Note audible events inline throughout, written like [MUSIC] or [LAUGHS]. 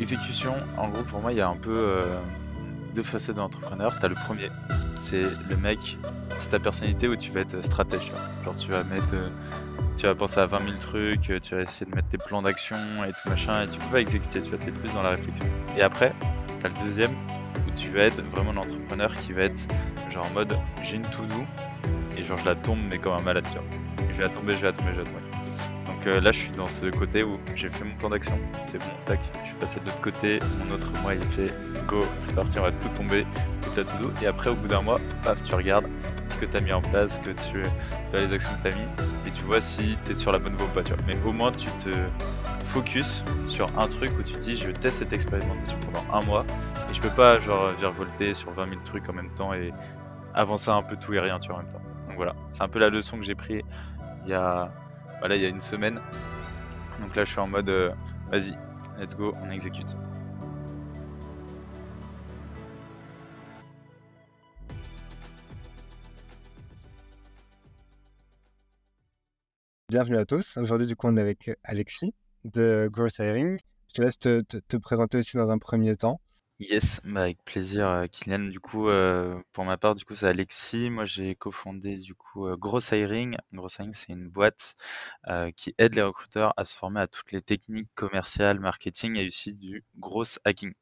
Exécution, en gros, pour moi, il y a un peu euh, deux facettes d'entrepreneur. Tu as le premier, c'est le mec, c'est ta personnalité où tu vas être stratège. Genre, tu vas mettre. euh, tu vas penser à 20 000 trucs, euh, tu vas essayer de mettre tes plans d'action et tout machin, et tu peux pas exécuter, tu vas être plus dans la réflexion. Et après, tu as le deuxième, où tu vas être vraiment l'entrepreneur qui va être genre en mode j'ai une to-do, et genre je la tombe, mais comme un malade, tu vois. Je vais la tomber, je vais la tomber, je vais la tomber. Donc euh, là, je suis dans ce côté où j'ai fait mon plan d'action, c'est bon, tac, je suis passé de l'autre côté, mon autre mois il est fait, go, c'est parti, on va tout tomber, toute la to-do, et après, au bout d'un mois, paf, tu regardes ce que tu as mis en place, ce que tu, tu as les actions que tu as mis, et tu vois si tu es sur la bonne voie ou pas, tu vois. Mais au moins, tu te focus sur un truc où tu te dis, je teste cette expérimentation pendant un mois, et je peux pas, genre, virevolter sur 20 000 trucs en même temps et avancer un peu tout et rien, tu vois, en même temps. Donc voilà, c'est un peu la leçon que j'ai pris il y a, voilà, il y a une semaine. Donc là, je suis en mode, euh, vas-y, let's go, on exécute. Bienvenue à tous. Aujourd'hui, du coup, on est avec Alexis de Growth Hiring. Je te laisse te présenter aussi dans un premier temps. Yes, bah avec plaisir, euh, Kylian. Du coup, euh, pour ma part, du coup, c'est Alexis. Moi, j'ai cofondé du coup euh, Gross Hiring. Gross Hiring, c'est une boîte qui aide les recruteurs à se former à toutes les techniques commerciales, marketing et aussi du gross hacking.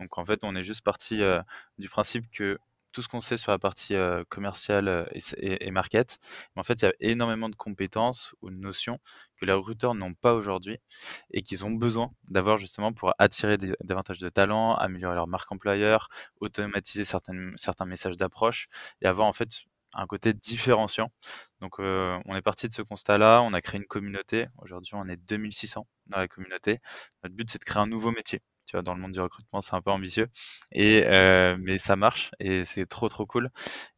Donc, en fait, on est juste parti du principe que tout ce qu'on sait sur la partie commerciale et, market, en fait, il y a énormément de compétences ou de notions que les recruteurs n'ont pas aujourd'hui et qu'ils ont besoin d'avoir justement pour attirer davantage de talents, améliorer leur marque employeur, automatiser certains messages d'approche et avoir en fait un côté différenciant. Donc on est parti de ce constat-là, on a créé une communauté, aujourd'hui on est 2600 dans la communauté. Notre but c'est de créer un nouveau métier. Tu vois, dans le monde du recrutement, c'est un peu ambitieux, et euh, mais ça marche et c'est trop trop cool.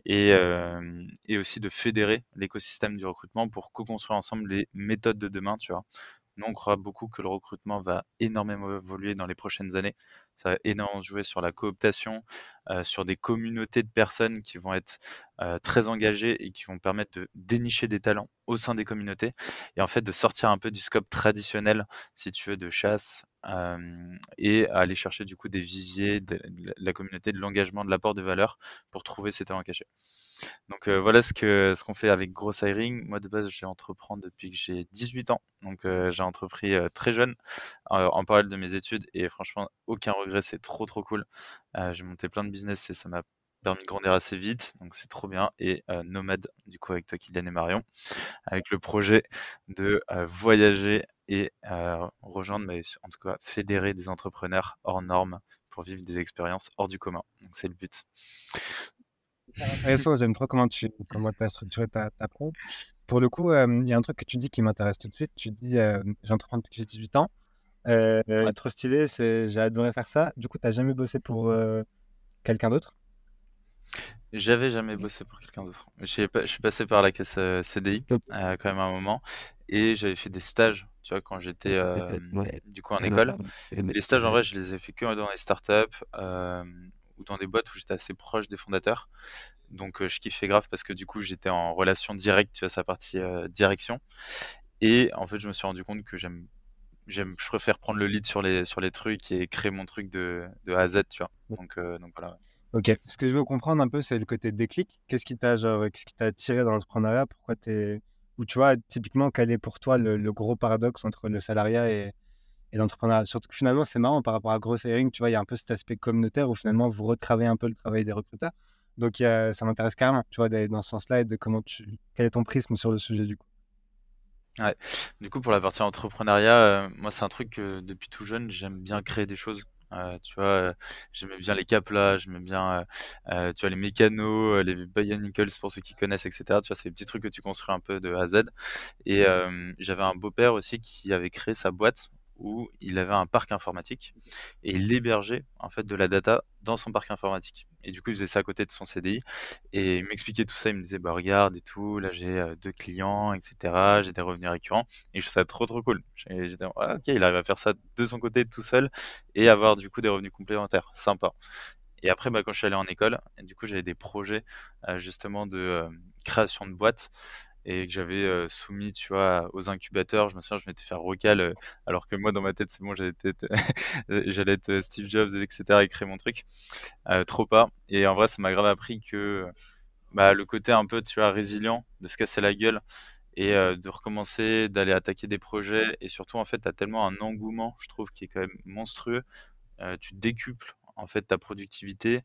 Et, euh, et aussi de fédérer l'écosystème du recrutement pour co-construire ensemble les méthodes de demain, tu vois. Nous, on croit beaucoup que le recrutement va énormément évoluer dans les prochaines années. Ça va énormément jouer sur la cooptation, euh, sur des communautés de personnes qui vont être très engagées et qui vont permettre de dénicher des talents au sein des communautés et en fait de sortir un peu du scope traditionnel, si tu veux, de chasse et aller chercher du coup des viviers, de, la communauté, de l'engagement, de l'apport de valeur pour trouver ces talents cachés. Donc voilà ce que ce qu'on fait avec Gross Hiring. Moi de base, j'ai entreprendre depuis que j'ai 18 ans. Donc j'ai entrepris très jeune en parallèle de mes études et franchement aucun regret, c'est trop trop cool. J'ai monté plein de business et ça m'a permis de grandir assez vite, donc c'est trop bien. Et Nomade, du coup avec toi Kylian et Marion, avec le projet de voyager et rejoindre, mais en tout cas fédérer des entrepreneurs hors normes pour vivre des expériences hors du commun. Donc c'est le but. Intéressant, j'aime trop comment tu comment as structuré ta, ta pro. Pour le coup, euh, il y a un truc que tu dis qui m'intéresse tout de suite. Tu dis, euh, j'entreprends depuis que j'ai 18 ans. Euh, Ouais. trop stylé, j'ai adoré faire ça. Du coup, tu n'as jamais bossé pour quelqu'un d'autre? J'avais jamais bossé pour quelqu'un d'autre. Je suis passé par la caisse CDI quand même à un moment et j'avais fait des stages, tu vois, quand j'étais euh, Ouais. du coup en Alors, école. Et les stages en vrai, je les ai fait que dans les startups euh, ou dans des boîtes où j'étais assez proche des fondateurs. Donc euh, je kiffais grave parce que du coup j'étais en relation directe, tu vois, sa partie direction. Et en fait, je me suis rendu compte que j'aime, j'aime, je préfère prendre le lead sur les sur les trucs et créer mon truc de, de A à Z, tu vois. Donc donc voilà. Ok. Ce que je veux comprendre un peu, c'est le côté déclic. Qu'est-ce qui t'a genre, qu'est-ce qui t'a attiré dans l'entrepreneuriat? Pourquoi t'es... Ou tu vois, typiquement, quel est pour toi le, gros paradoxe entre le salariat et, l'entrepreneuriat? Surtout que finalement, c'est marrant par rapport à Gross Hiring, tu vois, il y a un peu cet aspect communautaire où finalement, vous retravaillez un peu le travail des recruteurs. Donc, ça m'intéresse carrément, tu vois, d'aller dans ce sens-là et de comment tu... Quel est ton prisme sur le sujet du coup? Ouais. Du coup, pour la partie entrepreneuriat, euh, moi, c'est un truc que depuis tout jeune, j'aime bien créer des choses. Euh, tu vois, euh, j'aimais bien les caplas, j'aimais bien, euh, tu vois, les mécanos, les Bionicles pour ceux qui connaissent, etc. Tu vois, c'est des petits trucs que tu construis un peu de A à Z. Et j'avais un beau-père aussi qui avait créé sa boîte où il avait un parc informatique et il hébergeait en fait de la data dans son parc informatique. Et du coup, il faisait ça à côté de son CDI et il m'expliquait tout ça. Il me disait, bah regarde et tout, là j'ai euh, deux clients, etc. J'ai des revenus récurrents et je trouve ça trop trop cool. J'étais, ah, ok, il arrive à faire ça de son côté tout seul et avoir du coup des revenus complémentaires, sympa. Et après, bah, quand je suis allé en école, du coup, j'avais des projets euh, justement de euh, création de boîtes et que j'avais euh, soumis, tu vois, aux incubateurs. Je me souviens, je m'étais fait recal, euh, alors que moi, dans ma tête, c'est bon, j'allais être, [LAUGHS] j'allais être euh, Steve Jobs, etc., et créer mon truc. trop pas. Et en vrai, ça m'a grave appris que bah, le côté un peu, tu vois, résilient, de se casser la gueule et de recommencer, d'aller attaquer des projets. Et surtout, en fait, tu as tellement un engouement, je trouve, qui est quand même monstrueux. tu décuples, en fait, ta productivité.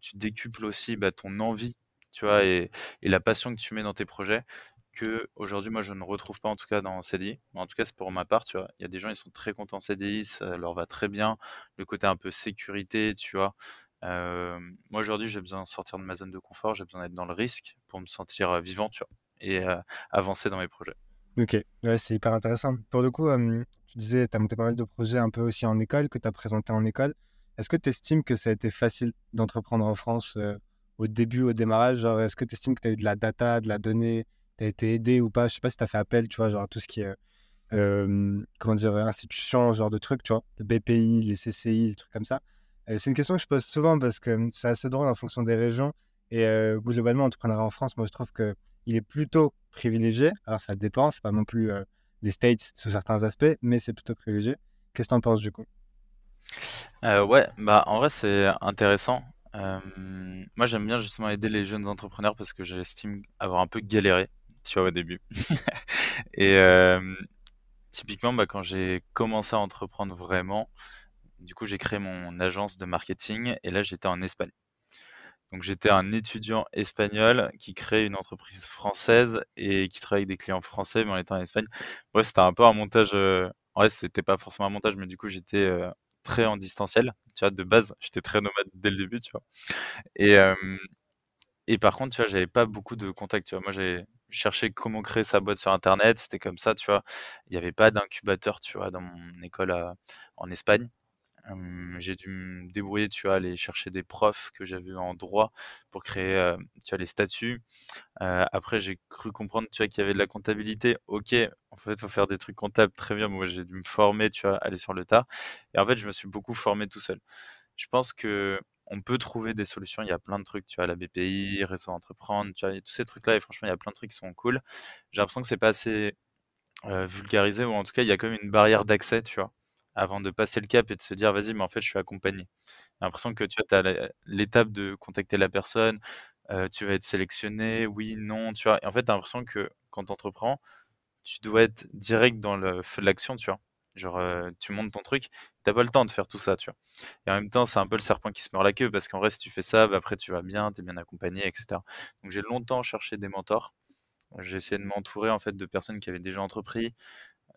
tu décuples aussi bah, ton envie tu vois, et, la passion que tu mets dans tes projets, que aujourd'hui moi je ne retrouve pas en tout cas dans CDI. En tout cas, c'est pour ma part, tu vois. Il y a des gens, ils sont très contents en CDI, ça leur va très bien. Le côté un peu sécurité, tu vois. Moi aujourd'hui, j'ai besoin de sortir de ma zone de confort, j'ai besoin d'être dans le risque pour me sentir vivant, tu vois, et avancer dans mes projets. Ok, ouais, c'est hyper intéressant. Pour le coup, tu disais, tu as monté pas mal de projets un peu aussi en école, que tu as présenté en école. Est-ce que tu estimes que ça a été facile d'entreprendre en France au début, au démarrage Genre, est-ce que tu estimes que tu as eu de la data, de la donnée Tu as été aidé ou pas? Je sais pas si tu as fait appel, tu vois, genre tout ce qui est, comment dire, institution, genre de trucs, tu vois, le BPI, les CCI, les trucs comme ça. c'est une question que je pose souvent parce que c'est assez drôle en fonction des régions. Et globalement, entrepreneuriat en France, moi, je trouve qu'il est plutôt privilégié. Alors, ça dépend, c'est pas non plus les States sous certains aspects, mais c'est plutôt privilégié. Qu'est-ce que tu en penses du coup? Euh, ouais, bah en vrai c'est intéressant moi, j'aime bien justement aider les jeunes entrepreneurs parce que j'estime avoir un peu galéré, tu vois, au début. [LAUGHS] Et typiquement, bah, quand j'ai commencé à entreprendre vraiment, du coup, j'ai créé mon agence de marketing et là, j'étais en Espagne. Donc, j'étais un étudiant espagnol qui crée une entreprise française et qui travaille avec des clients français, mais en étant en Espagne. Ouais, c'était un peu un montage. En vrai, c'était pas forcément un montage, mais du coup, j'étais très en distanciel. Tu vois, de base, j'étais très nomade dès le début, vois. Et, par contre, tu vois, j'avais pas beaucoup de contacts. Moi, j'ai cherché comment créer sa boîte sur Internet, c'était comme ça, tu vois. Il n'y avait pas d'incubateur, tu vois, dans mon école en Espagne j'ai dû me débrouiller, tu vois, aller chercher des profs que j'avais en droit pour créer, tu vois, les statuts. après, j'ai cru comprendre, tu vois, qu'il y avait de la comptabilité. OK, en fait, faut faire des trucs comptables, très bien. Moi, j'ai dû me former, tu vois, aller sur le tas. Et en fait, je me suis beaucoup formé tout seul. Je pense que on peut trouver des solutions. Il y a plein de trucs, tu vois, la BPI, Réseau Entreprendre, tu vois, tous ces trucs-là. Et franchement, il y a plein de trucs qui sont cool. J'ai l'impression que c'est pas assez vulgarisé ou en tout cas, il y a quand même une barrière d'accès, tu vois avant de passer le cap et de se dire vas-y, mais en fait, je suis accompagné. J'ai l'impression que tu as l'étape de contacter la personne, tu vas être sélectionné, oui, non, tu vois. Et en fait, tu as l'impression que quand tu entreprends, tu dois être direct dans le feu de l'action, tu vois. Genre, tu montes ton truc, t'as pas le temps de faire tout ça, tu vois. Et en même temps, c'est un peu le serpent qui se mord la queue, parce qu'en vrai, si tu fais ça, bah, après, tu vas bien, tu es bien accompagné, etc. Donc, j'ai longtemps cherché des mentors. J'ai essayé de m'entourer, en fait, de personnes qui avaient déjà entrepris,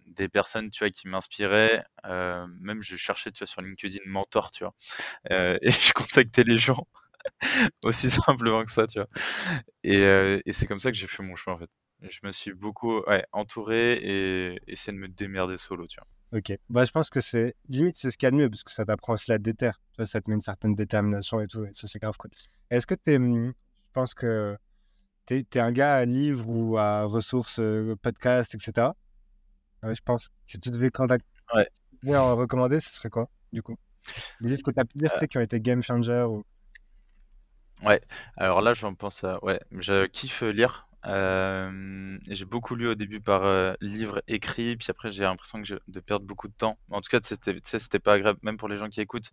des personnes, tu vois, qui m'inspiraient. Euh, même je cherchais, tu vois, sur LinkedIn mentor, tu vois. Euh, [LAUGHS] et je contactais les gens [LAUGHS] aussi simplement que ça, tu vois. Et, euh, et c'est comme ça que j'ai fait mon chemin, en fait. Je me suis beaucoup ouais, entouré et essayé de me démerder solo, tu vois. Ok. Bah, je pense que c'est limite, c'est ce qu'il y a de mieux parce que ça t'apprend aussi la déter. Tu vois, ça te met une certaine détermination et tout. Et ça, c'est grave cool. Est-ce que tu es. Hum, je pense que tu es, un gars à livre ou à ressources, podcast, etc. Ouais, je pense. Si tu devais contacter ouais. en recommander, ce serait quoi, du coup? Les livres que tu as pu lire, tu sais, qui ont été game changer ou... Ouais, alors là, j'en pense à. Ouais, je kiffe lire. Euh, j'ai beaucoup lu au début par euh, livre écrit, puis après j'ai l'impression que de perdre beaucoup de temps. En tout cas, c'était, c'était pas agréable, même pour les gens qui écoutent.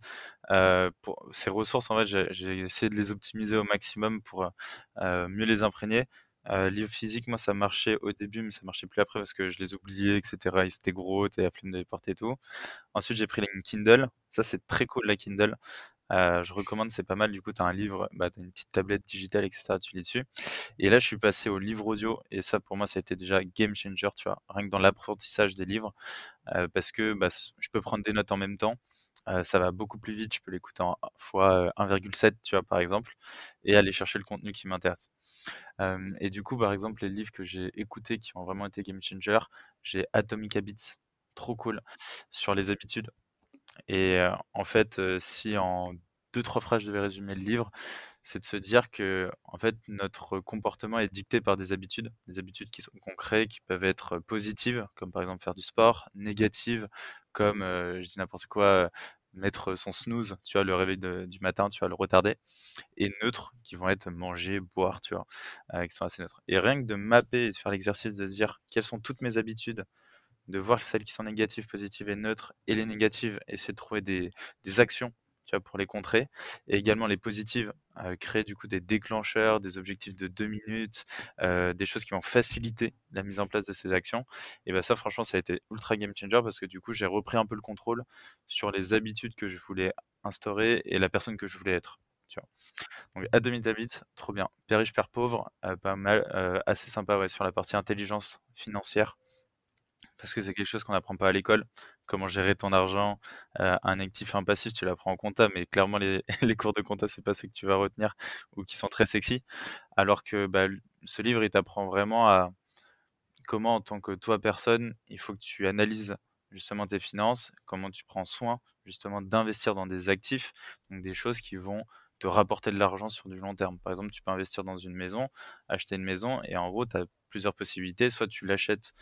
Euh, pour ces ressources, en fait, j'ai, essayé de les optimiser au maximum pour mieux les imprégner. Euh, livre physique, moi, ça marchait au début, mais ça marchait plus après parce que je les oubliais, etc. Ils étaient gros, t'as la flemme de les porter et tout. Ensuite, j'ai pris la Kindle. Ça, c'est très cool, la Kindle. Euh, je recommande, c'est pas mal. Du coup, tu as un livre, bah, une petite tablette digitale, etc. Tu lis dessus. Et là, je suis passé au livre audio. Et ça, pour moi, ça a été déjà game changer, tu vois, rien que dans l'apprentissage des livres. Euh, parce que bah, je peux prendre des notes en même temps. Ça va beaucoup plus vite. Je peux l'écouter en fois 1,7, tu vois, par exemple, et aller chercher le contenu qui m'intéresse et du coup, par exemple, les livres que j'ai écoutés qui ont vraiment été game changer, j'ai Atomic Habits, trop cool, sur les habitudes. Et en fait, si en deux, trois phrases je devais résumer le livre, c'est de se dire que en fait notre comportement est dicté par des habitudes, des habitudes qui sont concrètes, qui peuvent être positives, comme par exemple faire du sport, négatives, comme je dis n'importe quoi, mettre son snooze, tu vois, le réveil du matin, tu vas le retarder. Et neutres, qui vont être manger, boire, tu vois, qui sont assez neutres. Et rien que de mapper et de faire l'exercice de dire quelles sont toutes mes habitudes, de voir celles qui sont négatives, positives et neutres, et les négatives, essayer de trouver des, des actions tu vois, pour les contrer. Et également les positives, euh, créer du coup des déclencheurs, des objectifs de deux minutes, euh, des choses qui vont faciliter la mise en place de ces actions. Et ben ça, franchement, ça a été ultra game changer parce que du coup, j'ai repris un peu le contrôle sur les habitudes que je voulais instaurer et la personne que je voulais être. Tu vois. Donc à 2000 habits, trop bien. Père riche, père pauvre, euh, pas mal, assez sympa ouais, sur la partie intelligence financière parce que c'est quelque chose qu'on n'apprend pas à l'école. Comment gérer ton argent, euh, un actif un passif, tu l'apprends en compta, mais clairement les, [LAUGHS] cours de compta, c'est pas ce que tu vas retenir ou qui sont très sexy. Alors que bah, ce livre, il t'apprend vraiment à comment, en tant que toi personne, il faut que tu analyses justement tes finances, comment tu prends soin justement d'investir dans des actifs, donc des choses qui vont te rapporter de l'argent sur du long terme. Par exemple, tu peux investir dans une maison, acheter une maison, et en gros, tu as plusieurs possibilités. Soit tu l'achètes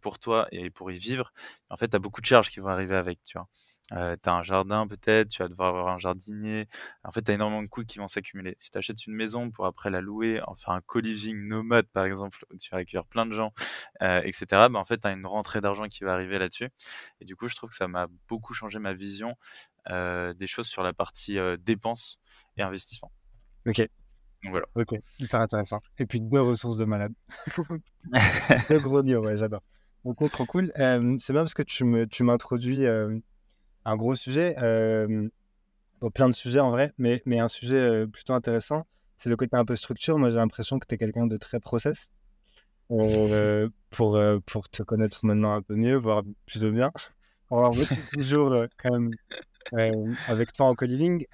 pour toi et pour y vivre. En fait, tu as beaucoup de charges qui vont arriver avec, tu vois. Euh, tu as un jardin peut-être, tu vas devoir avoir un jardinier. En fait, tu as énormément de coûts qui vont s'accumuler. Si tu achètes une maison pour après la louer, enfin un co-living nomade par exemple, où tu vas accueillir plein de gens, euh, etc., bah, en fait, tu as une rentrée d'argent qui va arriver là-dessus. Et du coup, je trouve que ça m'a beaucoup changé ma vision euh, des choses sur la partie dépenses et investissement. Ok. Donc voilà. Ok, hyper intéressant. Et puis deux ressources de malade. deux gros nids, ouais, j'adore. Donc, trop cool. c'est bien parce que tu m'introduis un gros sujet. plein de sujets en vrai, mais, mais un sujet plutôt intéressant, c'est le côté un peu structure. Moi, j'ai l'impression que tu es quelqu'un de très process. [LAUGHS] pour, pour te connaître maintenant un peu mieux, voire plutôt bien. On va [LAUGHS] toujours quand même avec toi en co-living.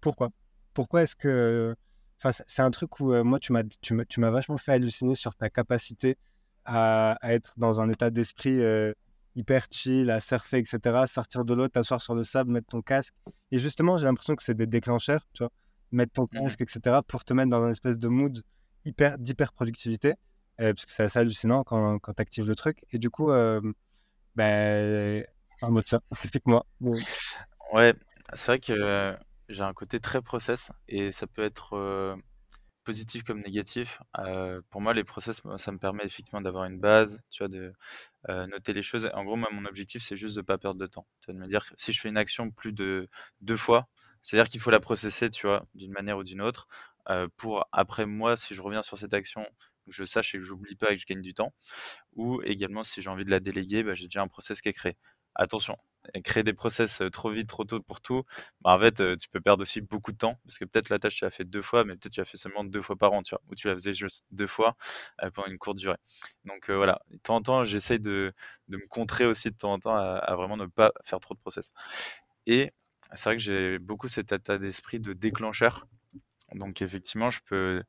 pourquoi? Pourquoi est-ce que. Enfin, c'est un truc où moi, tu m'as, tu, m'as, tu m'as vachement fait halluciner sur ta capacité à, à être dans un état d'esprit hyper chill, à surfer, etc. Sortir de l'eau, t'asseoir sur le sable, mettre ton casque. Et justement, j'ai l'impression que c'est des déclencheurs, tu vois. Mettre ton mmh casque, etc. pour te mettre dans un espèce de mood hyper, d'hyper productivité. Euh, parce que c'est assez hallucinant quand, quand tu actives le truc. Et du coup, euh, ben, un mot de ça, [LAUGHS] explique-moi. Ouais, c'est vrai que euh, j'ai un côté très process et ça peut être euh, positif comme négatif. Euh, pour moi, les process, ça me permet effectivement d'avoir une base, tu vois, de euh, noter les choses. En gros, moi, mon objectif, c'est juste de pas perdre de temps. De me dire que si je fais une action plus de deux fois, c'est-à-dire qu'il faut la processer, tu vois, d'une manière ou d'une autre, euh, pour après moi, si je reviens sur cette action, je sache et que j'oublie pas et que je gagne du temps. Ou également, si j'ai envie de la déléguer, bah, j'ai déjà un process qui est créé. Attention, créer des process trop vite, trop tôt pour tout, bah, en fait, tu peux perdre aussi beaucoup de temps parce que peut-être la tâche tu l'as fait deux fois, mais peut-être tu l'as fait seulement deux fois par an, tu vois, ou tu la faisais juste deux fois pendant une courte durée. Donc voilà, de temps en temps, j'essaye de, de, me contrer aussi de temps en temps à, vraiment ne pas faire trop de process. Et c'est vrai que j'ai beaucoup cet état d'esprit de déclencheur. Donc effectivement, je peux,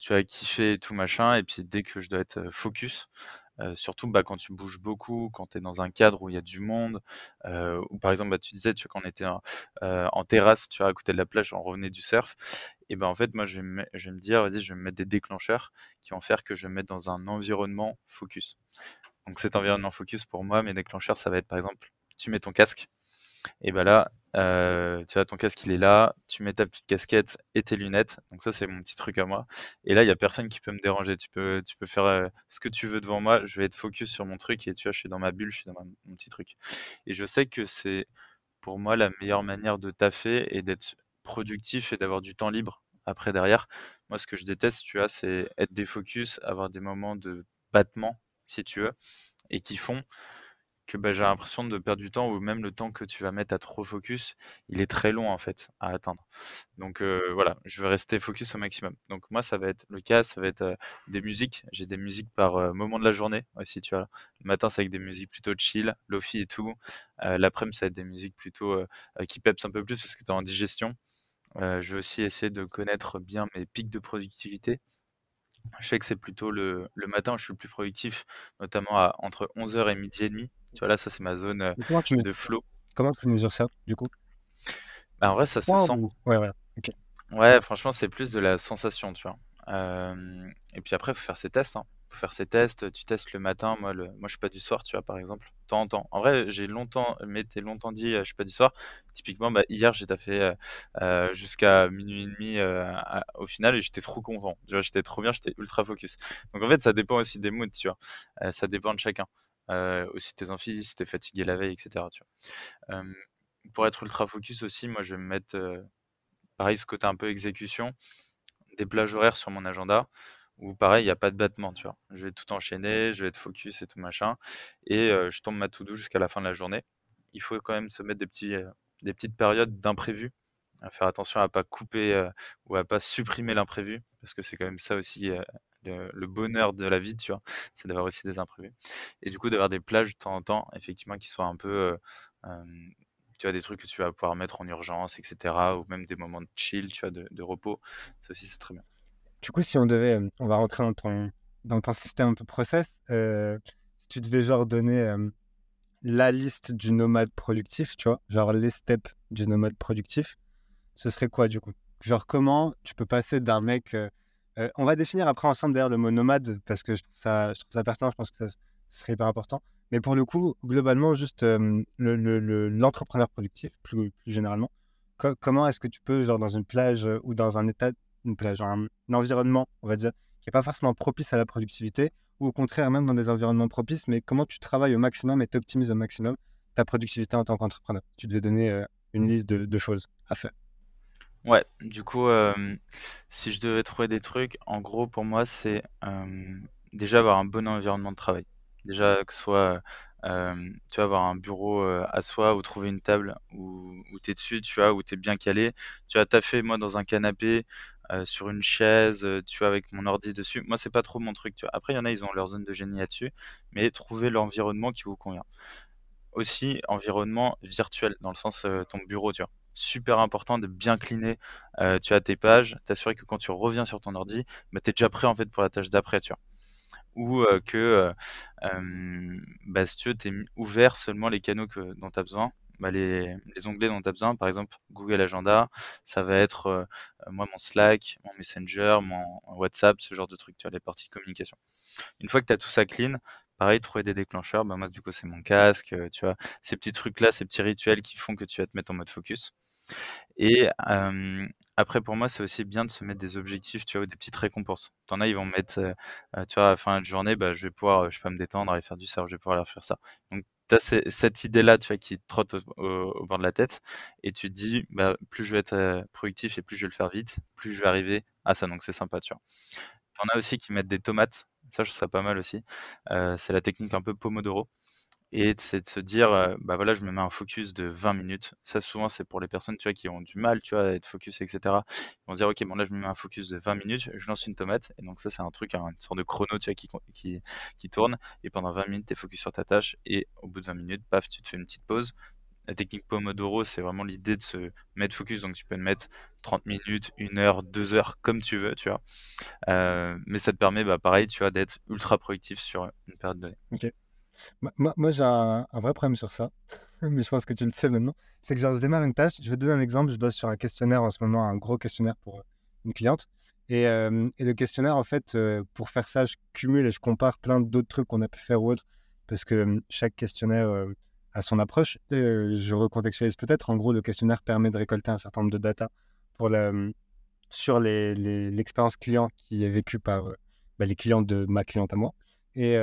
tu as kiffé tout machin, et puis dès que je dois être focus, surtout bah, quand tu bouges beaucoup, quand tu es dans un cadre où il y a du monde, ou par exemple, bah, tu disais, tu vois, quand on était en, terrasse, tu vois, à côté de la plage, on revenait du surf, et ben en fait, moi, je vais me, je vais me dire, vas-y, je vais me mettre des déclencheurs qui vont faire que je vais me mettre dans un environnement focus. Donc cet environnement focus, pour moi, mes déclencheurs, ça va être par exemple, tu mets ton casque, et ben là, euh, tu vois, ton casque, il est là, tu mets ta petite casquette et tes lunettes. Donc ça, c'est mon petit truc à moi. Et là, il y a personne qui peut me déranger. Tu peux, tu peux faire euh, ce que tu veux devant moi. Je vais être focus sur mon truc et tu vois, je suis dans ma bulle, je suis dans mon petit truc. Et je sais que c'est pour moi la meilleure manière de taffer et d'être productif et d'avoir du temps libre après derrière. Moi, ce que je déteste, tu vois, c'est être défocus, avoir des moments de battement, si tu veux, et qui font que bah, j'ai l'impression de perdre du temps ou même le temps que tu vas mettre à trop focus, il est très long en fait à atteindre. Donc voilà, je vais rester focus au maximum. Donc moi ça va être le cas, ça va être des musiques. J'ai des musiques par moment de la journée aussi, tu vois. Le matin c'est avec des musiques plutôt chill, lofi et tout. L'après-midi ça va être des musiques plutôt qui peps un peu plus parce que tu es en digestion. je vais aussi essayer de connaître bien mes pics de productivité. Je sais que c'est plutôt le, le, matin où je suis le plus productif, notamment à, entre 11h et midi et demi. Tu vois, là, ça, c'est ma zone de flow. Comment tu mesures ça, du coup? Bah, En vrai, ça se sent. Ouais, ouais. Ouais, franchement, c'est plus de la sensation, tu vois. et puis après, il faut faire ses tests. Hein. pour faire ses tests, tu testes le matin. Moi, le, moi, je suis pas du soir, tu vois, par exemple, temps en temps. En vrai, j'ai longtemps, m'étais longtemps dit, je suis pas du soir. Typiquement, bah, hier, j'ai fait jusqu'à minuit et demi au final et j'étais trop content. Tu vois, j'étais trop bien, j'étais ultra focus. Donc en fait, ça dépend aussi des moods, tu vois. ça dépend de chacun. Aussi tes amphis, si t'es fatigué la veille, etc. Pour être ultra focus aussi, moi, je vais me mettre pareil, ce côté un peu exécution, des plages horaires sur mon agenda où pareil, il n'y a pas de battement, tu vois. Je vais tout enchaîner, je vais être focus et tout machin, et je tombe ma to-do jusqu'à la fin de la journée. Il faut quand même se mettre des, petits, des petites périodes d'imprévu, faire attention à pas couper ou à pas supprimer l'imprévu, parce que c'est quand même ça aussi le, bonheur de la vie, tu vois, c'est d'avoir aussi des imprévus. Et du coup, d'avoir des plages de temps en temps, effectivement, qui soient un peu tu vois, des trucs que tu vas pouvoir mettre en urgence, etc. Ou même des moments de chill, tu vois, de, repos. Ça aussi, c'est très bien. Du coup, si on devait, euh, on va rentrer dans ton, dans ton système un peu process, euh, si tu devais genre donner euh, la liste du nomade productif, tu vois, genre les steps du nomade productif, ce serait quoi du coup? Genre comment tu peux passer d'un mec... on va définir après ensemble d'ailleurs le mot nomade parce que je trouve ça, je trouve ça pertinent, je pense que ça, serait hyper important. Mais pour le coup, globalement, juste l'entrepreneur le, productif, plus, plus généralement, comment est-ce que tu peux, genre dans une plage ou dans un état une plage, un, environnement, on va dire, qui n'est pas forcément propice à la productivité, ou au contraire, même dans des environnements propices, mais comment tu travailles au maximum et t'optimises au maximum ta productivité en tant qu'entrepreneur? Tu devais donner euh, une liste de, choses à faire. Ouais, du coup, euh, si je devais trouver des trucs, en gros, pour moi, c'est euh, déjà avoir un bon environnement de travail. Déjà, que ce soit tu vas avoir un bureau à soi ou trouver une table où, où tu es dessus, tu vois, où tu es bien calé. Tu vas taffer, moi, dans un canapé, sur une chaise, tu vois, avec mon ordi dessus. Moi, c'est pas trop mon truc, tu vois. Après, il y en a, ils ont leur zone de génie là-dessus, mais trouver l'environnement qui vous convient. Aussi, environnement virtuel, dans le sens ton bureau, tu vois. Super important de bien cleaner, tu as tes pages, t'assurer que quand tu reviens sur ton ordi, bah, tu es déjà prêt en fait pour la tâche d'après, tu ou que bah, si tu es ouvert seulement les canaux dont tu as besoin. Bah, les, onglets dont tu as besoin, par exemple Google Agenda, ça va être moi mon Slack, mon Messenger, mon WhatsApp, ce genre de trucs, tu vois, les parties de communication. Une fois que tu as tout ça clean, pareil, trouver des déclencheurs, bah, moi du coup c'est mon casque, tu vois, ces petits trucs-là, ces petits rituels qui font que tu vas te mettre en mode focus. Et après pour moi, c'est aussi bien de se mettre des objectifs, tu vois, des petites récompenses. Tu en as, ils vont mettre, tu vois, à la fin de journée, bah, je vais pouvoir, je me détendre, aller faire du surf, je vais pouvoir aller faire ça. Donc tu as cette idée-là, tu vois, qui trotte au bord de la tête et tu te dis: «Bah, plus je vais être, productif et plus je vais le faire vite, plus je vais arriver à ça». Donc c'est sympa, tu vois. Tu en as aussi qui mettent des tomates, ça je trouve ça pas mal aussi. c'est la technique un peu Pomodoro et c'est de se dire, bah voilà, je me mets un focus de 20 minutes. Ça, souvent, c'est pour les personnes, tu vois, qui ont du mal, tu vois, à être focus, etc. Ils vont dire, ok, bon là, je me mets un focus de 20 minutes, je lance une tomate, et donc ça, c'est un truc, une sorte de chrono, tu vois, qui, qui, qui tourne, et pendant 20 minutes, tu es focus sur ta tâche, et au bout de 20 minutes, paf, tu te fais une petite pause. La technique Pomodoro, c'est vraiment l'idée de se mettre focus, donc tu peux te mettre 30 minutes, 1 heure, 2 heures, comme tu veux, tu vois. mais ça te permet, bah, pareil, tu vois, d'être ultra productif sur une période donnée. Ok. Moi, j'ai un, vrai problème sur ça, [LAUGHS] mais je pense que tu le sais maintenant. C'est que je démarre une tâche, je vais te donner un exemple, je bosse sur un questionnaire en ce moment, un gros questionnaire pour euh, une cliente. Et, le questionnaire, en fait, pour faire ça, je cumule et je compare plein d'autres trucs qu'on a pu faire ou autre, parce que chaque questionnaire a son approche. je recontextualise peut-être. En gros, le questionnaire permet de récolter un certain nombre de data pour la, sur l'expérience client qui est vécue par bah, les clients de ma cliente à moi. Et,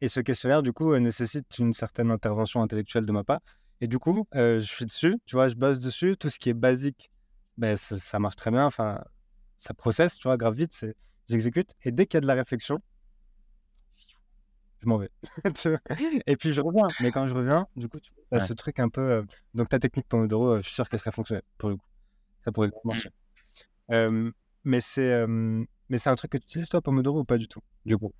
et ce questionnaire, du coup, euh, nécessite une certaine intervention intellectuelle de ma part. Et du coup, euh, je suis dessus, tu vois, je bosse dessus. Tout ce qui est basique, ben, ça, marche très bien. Enfin, ça processe, tu vois, grave vite, j'exécute. Et dès qu'il y a de la réflexion, je m'en vais. [LAUGHS] et puis je reviens. Mais quand je reviens, du coup, tu as ce truc un peu. Euh, donc ta technique Pomodoro, je suis sûr qu'elle serait fonctionnelle pour le coup. Ça pourrait mmh. marcher. mais c'est mais c'est un truc que tu utilises toi Pomodoro ou pas du tout Du coup?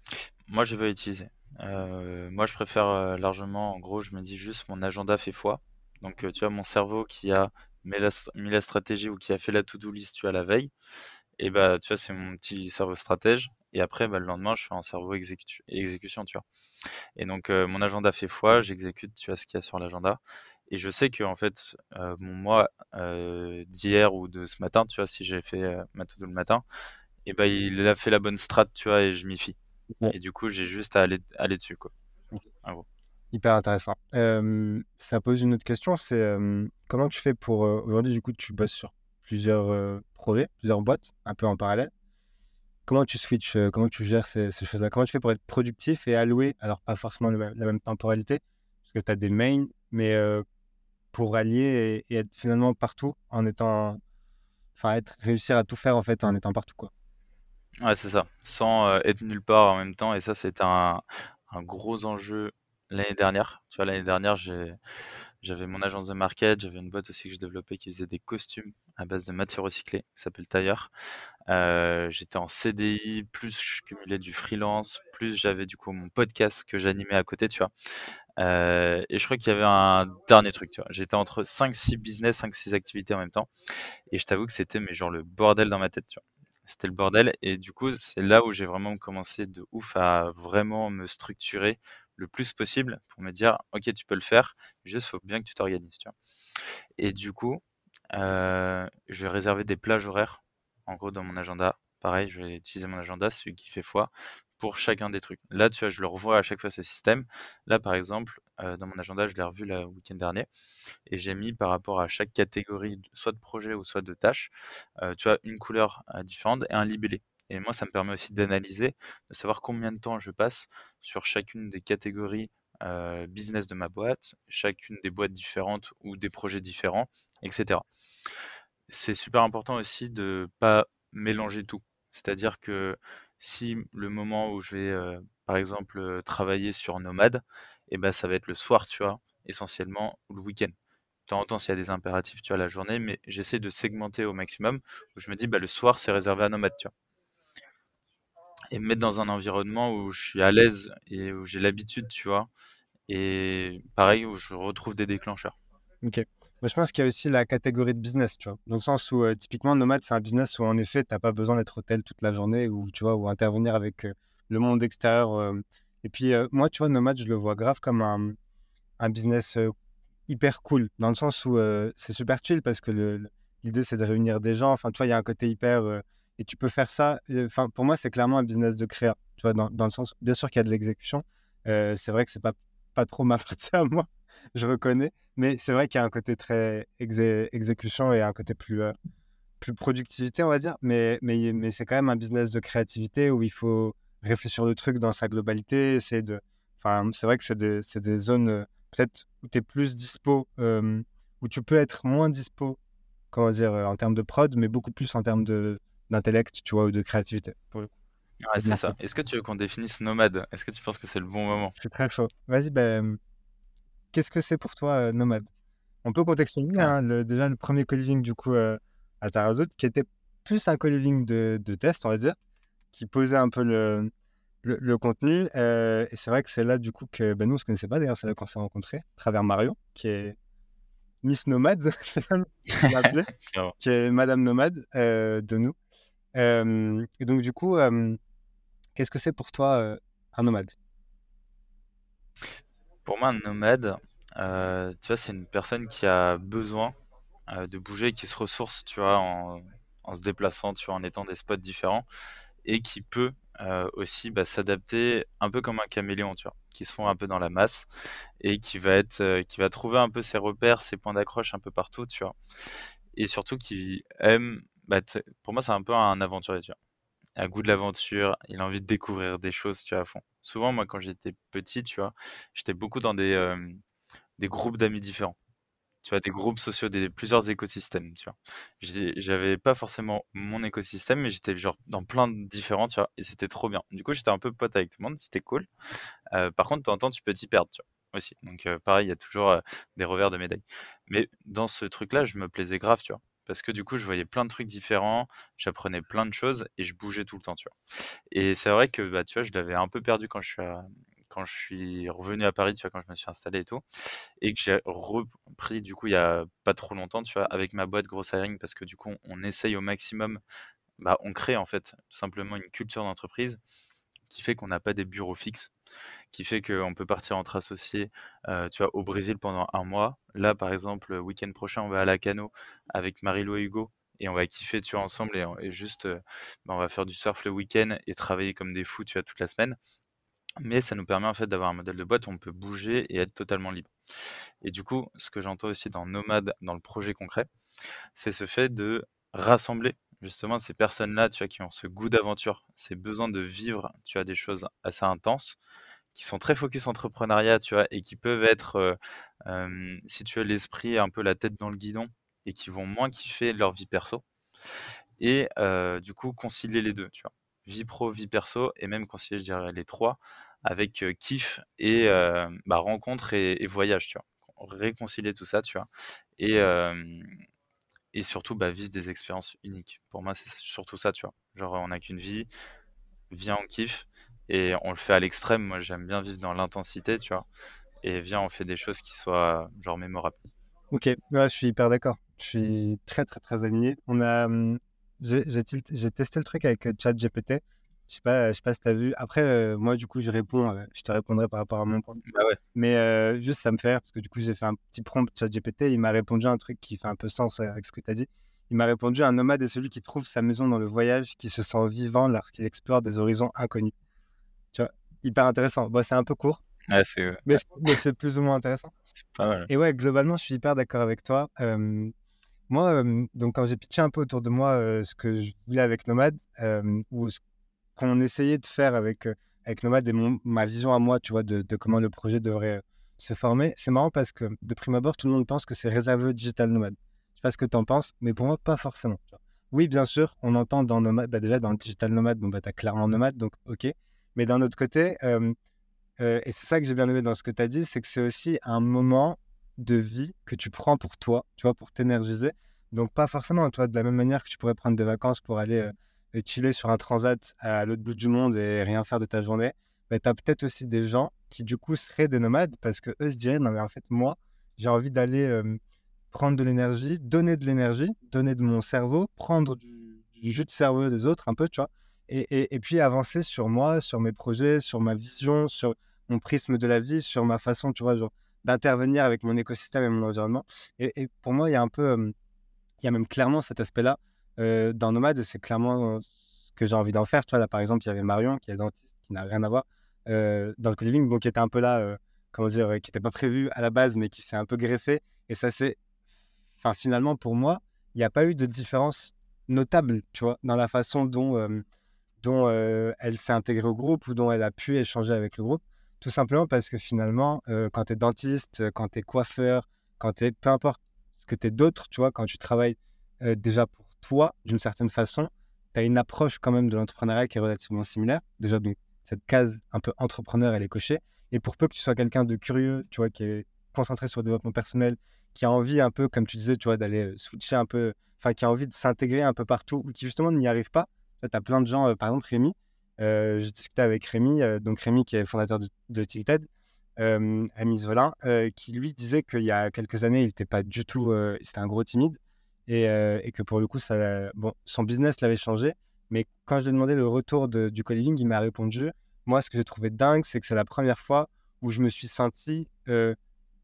Moi, je vais utiliser. Euh, moi, je préfère euh, largement, en gros, je me dis juste mon agenda fait foi. Donc, euh, tu vois, mon cerveau qui a mis la, stratégie ou qui a fait la to-do list, tu vois, la veille, et bah, tu vois, c'est mon petit cerveau stratège. Et après, bah, le lendemain, je suis en cerveau exécution, tu vois. Et donc, mon agenda fait foi, j'exécute, tu vois, ce qu'il y a sur l'agenda. Et je sais que, en fait, mon mois d'hier ou de ce matin, tu vois, si j'ai fait ma to-do le matin, et bah, il a fait la bonne strat, tu vois, et je m'y fie. Ouais. Et du coup, j'ai juste à aller, aller dessus, quoi. Ok. En gros. Hyper intéressant. Euh, ça pose une autre question, c'est euh, comment tu fais pour... euh, aujourd'hui, du coup, tu bosses sur plusieurs projets, plusieurs boîtes, un peu en parallèle. Comment tu switches, comment tu gères ces, ces choses-là? Comment tu fais pour être productif et allouer, alors pas forcément le la même temporalité, parce que tu as des mains, mais pour allier et, et être finalement partout en étant... Enfin, être, réussir à tout faire en fait en étant partout, quoi? Ouais, c'est ça. Sans euh, être nulle part en même temps. Et ça, c'était un, gros enjeu l'année dernière. Tu vois, l'année dernière, j'avais mon agence de market, j'avais une boîte aussi que je développais qui faisait des costumes à base de matières recyclées, qui s'appelle Tailleur. Euh, j'étais en CDI, plus je cumulais du freelance, plus j'avais du coup mon podcast que j'animais à côté, tu vois. Euh, et je crois qu'il y avait un dernier truc, tu vois. J'étais entre 5-6 business, 5-6 activités en même temps. Et je t'avoue que c'était mais genre le bordel dans ma tête, tu vois. C'était le bordel. Et du coup, c'est là où j'ai vraiment commencé de ouf à vraiment me structurer le plus possible pour me dire, ok, tu peux le faire, juste faut bien que tu t'organises, tu vois. Et du coup, je vais réserver des plages horaires, en gros, dans mon agenda. Pareil, je vais utiliser mon agenda, celui qui fait foi, pour chacun des trucs. Là, tu vois, je le revois à chaque fois ce système. Là, par exemple, euh, dans mon agenda, je l'ai revu le week-end dernier, et j'ai mis par rapport à chaque catégorie, soit de projet ou soit de tâche, euh, tu vois, une couleur euh, différente et un libellé. Et moi, ça me permet aussi d'analyser, de savoir combien de temps je passe sur chacune des catégories business de ma boîte, chacune des boîtes différentes ou des projets différents, etc. C'est super important aussi de pas mélanger tout. C'est-à-dire que si le moment où je vais, par exemple, travailler sur Nomade, et ben ça va être le soir, tu vois, essentiellement, ou le week-end. De temps en temps, s'il y a des impératifs, tu vois, la journée, mais j'essaie de segmenter au maximum, où je me dis, bah, le soir, c'est réservé à Nomade, tu vois. Et me mettre dans un environnement où je suis à l'aise et où j'ai l'habitude, tu vois, et pareil, où je retrouve des déclencheurs. Ok. Moi, je pense qu'il y a aussi la catégorie de business, tu vois. Dans le sens où, euh, typiquement, Nomade, c'est un business où, en effet, tu n'as pas besoin d'être hôtel toute la journée ou, tu vois, ou intervenir avec euh, le monde extérieur. euh. Et puis, moi, tu vois, Nomade, je le vois grave comme un, un business hyper cool, dans le sens où c'est super chill parce que l'idée, c'est de réunir des gens. Enfin, tu vois, il y a un côté hyper... et tu peux faire ça. Enfin, pour moi, c'est clairement un business de créa, tu vois, dans, dans le sens... Bien sûr qu'il y a de l'exécution. C'est vrai que c'est pas, pas trop ma [LAUGHS] partie à moi, [LAUGHS] je reconnais. Mais c'est vrai qu'il y a un côté très exé- exécution et un côté plus, euh, plus productivité, on va dire. Mais, mais, mais c'est quand même un business de créativité où il faut réfléchir le truc dans sa globalité. Essayer de... Enfin, c'est vrai que c'est des, des zones euh, peut-être où tu es plus dispo, euh, où tu peux être moins dispo, comment dire, en termes de prod, mais beaucoup plus en termes d'intellect, tu vois, ou de créativité. Pour le coup. Ouais, Et de c'est ça. Est-ce que tu veux qu'on définisse nomade? Est-ce que tu penses que c'est le bon moment? Je suis très chaud. Vas-y, ben, qu'est-ce que c'est pour toi, euh, nomade? On peut contextualiser hein, le- déjà le premier co-living du coup euh, à Tarazout, qui était plus un co-living de, de test, on va dire, qui posait un peu le, le, le contenu. euh, et c'est vrai que c'est là du coup que ben, nous on se connaissait pas d'ailleurs, c'est là qu'on s'est rencontrés, à travers Mario, qui est Miss Nomade, [LAUGHS] [LAUGHS] qui est Madame Nomade euh, de nous. Euh, et donc du coup, qu'est-ce que c'est pour toi un nomade? Pour moi, un nomade, euh, tu vois, c'est une personne qui a besoin euh, de bouger, qui se ressource, tu vois, en, se déplaçant, tu vois, en étant des spots différents, et qui peut euh, aussi bah, s'adapter un peu comme un caméléon, tu vois, qui se fond un peu dans la masse, et qui va être, qui va trouver un peu ses repères, ses points d'accroche un peu partout, tu vois, et surtout qui aime, bah, pour moi, c'est un peu un aventurier. A goût de l'aventure, il a envie de découvrir des choses, tu vois, à fond. Souvent, moi, quand j'étais petit, tu vois, j'étais beaucoup dans des, groupes d'amis différents. Tu vois, des groupes sociaux, des plusieurs écosystèmes, tu vois. J'avais pas forcément mon écosystème, mais j'étais genre dans plein de différents, tu vois, et c'était trop bien. Du coup, j'étais un peu pote avec tout le monde, c'était cool. Euh, par contre, de temps tu peux t'y perdre, tu vois, aussi. Donc, euh, pareil, il y a toujours des revers de médaille. Mais dans ce truc-là, je me plaisais grave, tu vois. Parce que du coup, je voyais plein de trucs différents, j'apprenais plein de choses et je bougeais tout le temps. Et c'est vrai que, bah, je l'avais un peu perdu quand je suis revenu à Paris, tu vois, quand je me suis installé et tout, et que j'ai repris, du coup, il y a pas trop longtemps, tu vois, avec ma boîte Gross Hiring, parce que du coup, on essaye au maximum, bah, on crée en fait simplement une culture d'entreprise qui fait qu'on n'a pas des bureaux fixes, qui fait qu'on peut partir entre associés, tu vois, au Brésil pendant un mois. Là, par exemple, le week-end prochain, on va à Lacano avec Marie-Lou et Hugo, et on va kiffer, ensemble et, juste, bah, on va faire du surf le week-end et travailler comme des fous, tu vois, toute la semaine. Mais ça nous permet en fait d'avoir un modèle de boîte où on peut bouger et être totalement libre. Et du coup, ce que j'entends aussi dans Nomade, dans le projet concret, c'est ce fait de rassembler justement ces personnes-là, tu qui ont ce goût d'aventure, ces besoins de vivre, tu as des choses assez intenses, qui sont très focus entrepreneuriat, tu vois, et qui peuvent être, si tu as l'esprit un peu la tête dans le guidon, et qui vont moins kiffer leur vie perso. Et du coup, concilier les deux, tu vois. Vie pro, vie perso, et même concilier, je dirais, les trois, avec kiff et bah, rencontre et, voyage, tu vois. Réconcilier tout ça, tu vois. Et, et surtout, bah, vivre des expériences uniques. Pour moi, c'est surtout ça, tu vois. Genre, on n'a qu'une vie, viens, on kiffe, et on le fait à l'extrême. Moi, j'aime bien vivre dans l'intensité, tu vois. Et viens, on fait des choses qui soient, genre, mémorables. Ok, ouais, je suis hyper d'accord. Je suis très, très, très aligné. On a, hum, j'ai testé le truc avec ChatGPT. Je sais pas, je sais pas si tu as vu. Après, euh, moi, du coup, je réponds, euh, je te répondrai par rapport à mon point. Bah ouais. Mais euh, juste, ça me fait rire parce que du coup, j'ai fait un petit prompt chat GPT. Il m'a répondu un truc qui fait un peu sens avec ce que tu as dit. Il m'a répondu un nomade est celui qui trouve sa maison dans le voyage, qui se sent vivant lorsqu'il explore des horizons inconnus. Hyper intéressant. Bon, c'est un peu court. Mais, c'est plus ou moins intéressant. C'est pas mal. Et ouais, globalement, je suis hyper d'accord avec toi. moi, donc quand j'ai pitché un peu autour de moi ce que je voulais avec Nomade, ou ce qu'on essayait de faire avec, avec Nomad et ma vision à moi, tu vois, de, comment le projet devrait se former, c'est marrant parce que de prime abord, tout le monde pense que c'est réservé au digital nomade. Je sais pas ce que tu en penses, mais pour moi, pas forcément. Oui, bien sûr, on entend dans nomade, bah déjà dans le digital nomade, bon, bah, tu as clairement nomade, donc ok. Mais d'un autre côté, et c'est ça que j'ai bien aimé dans ce que tu as dit, c'est que c'est aussi un moment de vie que tu prends pour toi, tu vois, pour t'énergiser. Donc, pas forcément, toi, de la même manière que tu pourrais prendre des vacances pour aller chiller sur un transat à l'autre bout du monde et rien faire de ta journée, bah, tu as peut-être aussi des gens qui du coup seraient des nomades parce que eux se diraient non mais en fait moi j'ai envie d'aller prendre de l'énergie, donner de l'énergie, donner de mon cerveau, prendre du, jus de cerveau des autres un peu, tu vois, et, et, puis avancer sur moi, sur mes projets, sur ma vision, sur mon prisme de la vie, sur ma façon, tu vois, d'intervenir avec mon écosystème et mon environnement. Et, pour moi, il y a un peu, il y a même clairement cet aspect-là dans Nomade, c'est clairement ce que j'ai envie d'en faire. Tu vois, là, par exemple, il y avait Marion, qui est dentiste, qui n'a rien à voir, dans le co-living, bon, qui était un peu là, comment dire, qui n'était pas prévu à la base, mais qui s'est un peu greffé. Et ça, c'est. Finalement, pour moi, il n'y a pas eu de différence notable, tu vois, dans la façon dont, dont elle s'est intégrée au groupe ou dont elle a pu échanger avec le groupe. Tout simplement parce que finalement, quand tu es dentiste, quand tu es coiffeur, quand tu es, peu importe ce que tu es d'autre, tu vois, quand tu travailles déjà pour toi, d'une certaine façon, tu as une approche quand même de l'entrepreneuriat qui est relativement similaire. Déjà, donc, cette case un peu entrepreneur, elle est cochée. Et pour peu que tu sois quelqu'un de curieux, tu vois, qui est concentré sur le développement personnel, qui a envie un peu, comme tu disais, tu vois, d'aller switcher un peu, enfin, qui a envie de s'intégrer un peu partout, ou qui justement n'y arrive pas. Tu as plein de gens, euh, par exemple, Rémi, euh, j'ai discuté avec Rémi, donc Rémi qui est fondateur de, de Tilted, euh, Amis qui lui disait qu'il y a quelques années, il n'était pas du tout, c'était un gros timide, euh, et, que pour le coup, son business l'avait changé. Mais quand je lui ai demandé le retour du co-living, il m'a répondu Moi, ce que j'ai trouvé dingue, c'est que c'est la première fois où je me suis senti euh,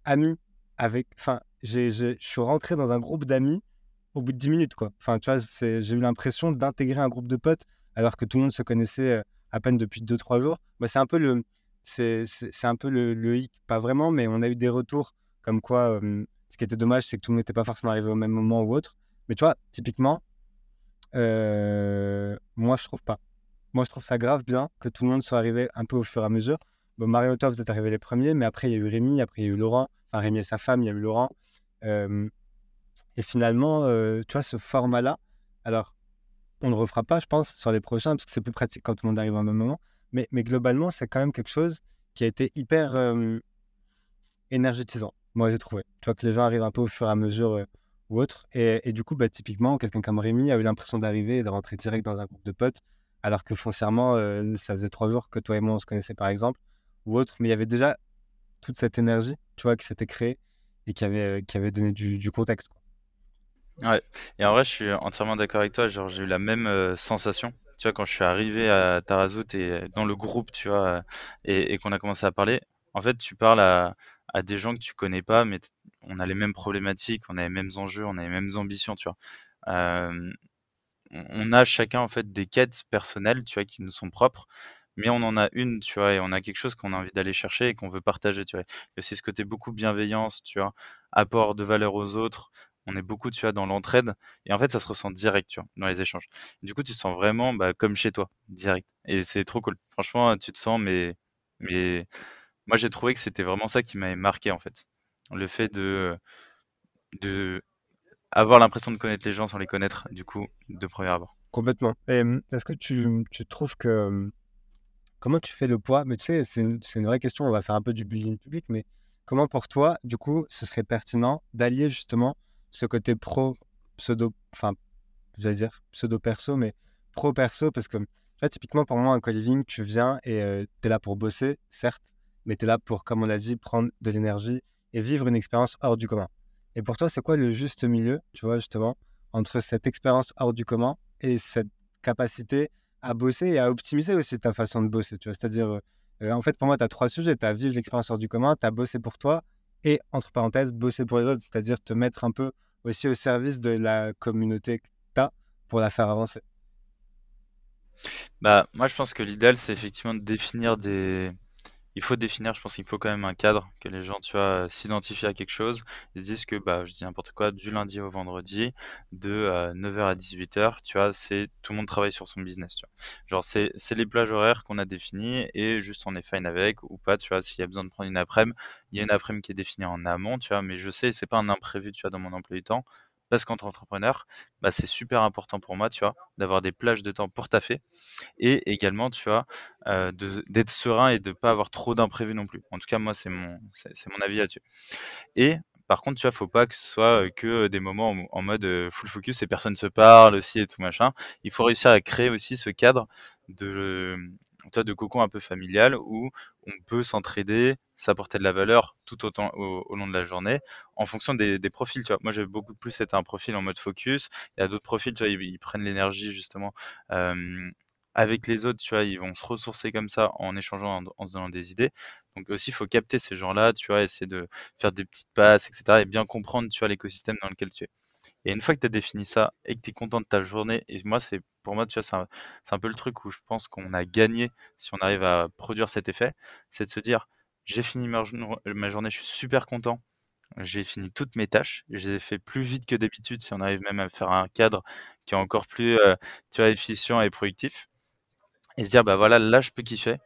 ami avec. Enfin, je suis rentré dans un groupe d'amis au bout de 10 minutes. Quoi. Enfin, tu vois, j'ai eu l'impression d'intégrer un groupe de potes alors que tout le monde se connaissait euh, à peine depuis 2-3 jours. Bah, c'est un peu le. C'est un peu le, le hic, pas vraiment, mais on a eu des retours comme quoi ce qui était dommage, c'est que tout le monde n'était pas forcément arrivé au même moment ou autre. Mais tu vois, typiquement, euh, moi, je trouve pas. Moi, je trouve ça grave bien que tout le monde soit arrivé un peu au fur et à mesure. Bon, Mario toi, vous êtes arrivés les premiers, mais après, il y a eu Rémi, après, il y a eu Laurent. Enfin, Rémi et sa femme, il y a eu Laurent. Et finalement, euh, tu vois, ce format-là, alors, on ne le refera pas, je pense, sur les prochains, parce que c'est plus pratique quand tout le monde arrive au même moment. Mais, globalement, c'est quand même quelque chose qui a été hyper énergétisant moi j'ai trouvé. Tu vois que les gens arrivent un peu au fur et à mesure euh, ou autre. Et, du coup, bah, typiquement, quelqu'un comme Rémi a eu l'impression d'arriver et de rentrer direct dans un groupe de potes, alors que foncièrement, euh, ça faisait trois jours que toi et moi on se connaissait par exemple, ou autre. Mais il y avait déjà toute cette énergie, tu vois, qui s'était créée et qui avait, euh, donné du, contexte. Quoi. Ouais, et en vrai, je suis entièrement d'accord avec toi. Genre, j'ai eu la même sensation. Tu vois, quand je suis arrivé à Tarazout et dans le groupe, tu vois, et, et qu'on a commencé à parler, en fait, tu parles à, des gens que tu connais pas, mais on a les mêmes problématiques, on a les mêmes enjeux, on a les mêmes ambitions, tu vois. on a chacun en fait des quêtes personnelles, tu vois, qui nous sont propres, mais on en a une, tu vois, et on a quelque chose qu'on a envie d'aller chercher et qu'on veut partager, tu vois. C'est ce côté beaucoup bienveillance, tu vois, apport de valeur aux autres. On est beaucoup, tu vois, dans l'entraide. Et en fait, ça se ressent direct, tu vois, dans les échanges. Du coup, tu te sens vraiment bah, comme chez toi, direct. Et c'est trop cool. Franchement, tu te sens, mais, mais moi, j'ai trouvé que c'était vraiment ça qui m'avait marqué, en fait. Le fait de, de avoir l'impression de connaître les gens sans les connaître, du coup, de premier abord. Complètement. Et est-ce que tu, tu trouves que. Comment tu fais le poids? Mais tu sais, c'est une, une, vraie question. On va faire un peu du bullying public, mais comment pour toi, du coup, ce serait pertinent d'allier justement ce côté pro, pseudo, enfin, j'allais dire pseudo perso, mais pro perso, parce que là, typiquement pour moi, un co-living, tu viens et euh, tu es là pour bosser, certes, mais tu es là pour, comme on l'a dit, prendre de l'énergie et vivre une expérience hors du commun. Et pour toi, c'est quoi le juste milieu, tu vois, justement, entre cette expérience hors du commun et cette capacité à bosser et à optimiser aussi ta façon de bosser, tu vois? C'est-à-dire, euh, en fait, pour moi, tu as trois sujets. Tu as vivre l'expérience hors du commun, tu as bossé pour toi et, entre parenthèses, bosser pour les autres, c'est-à-dire te mettre un peu aussi au service de la communauté que tu as pour la faire avancer. Bah, moi, je pense que l'idéal, c'est effectivement de définir des, il faut définir, je pense qu'il faut quand même un cadre, que les gens, vois, s'identifient à quelque chose, ils se disent que, bah, je dis n'importe quoi, du lundi au vendredi, de 9h euh, à 18h, tu vois, c'est tout le monde travaille sur son business, tu vois. Genre, c'est, c'est les plages horaires qu'on a définies et juste on est fine avec ou pas, tu vois, s'il y a besoin de prendre une après-midi, il y a une après-midi qui est définie en amont, tu vois, mais je sais, c'est pas un imprévu, tu vois, dans mon emploi du temps, parce qu'entre entrepreneurs, bah, c'est super important pour moi, tu vois, d'avoir des plages de temps pour taffer et également, tu vois, d'être serein et de pas avoir trop d'imprévus non plus. En tout cas, moi, c'est mon, avis là-dessus. Et par contre, tu vois, faut pas que ce soit que des moments en, mode full focus et personne se parle aussi et tout machin. Il faut réussir à créer aussi ce cadre de toi, de cocon un peu familial où on peut s'entraider, s'apporter de la valeur tout autant au, long de la journée en fonction des, profils. Tu vois. Moi, j'ai beaucoup plus été un profil en mode focus. Il y a d'autres profils, tu vois, ils, prennent l'énergie justement avec les autres, tu vois, ils vont se ressourcer comme ça en échangeant, en, se donnant des idées. Donc aussi, il faut capter ces gens-là, tu vois, essayer de faire des petites passes, etc. et bien comprendre, tu vois, l'écosystème dans lequel tu es. Et une fois que tu as défini ça et que tu es content de ta journée, et moi, c'est pour moi, tu vois, c'est un, peu le truc où je pense qu'on a gagné si on arrive à produire cet effet, c'est de se dire, j'ai fini ma, journée, je suis super content, j'ai fini toutes mes tâches, j'ai fait plus vite que d'habitude si on arrive même à faire un cadre qui est encore plus, euh, tu vois, efficient et productif. Et se dire, bah voilà, là, je peux kiffer.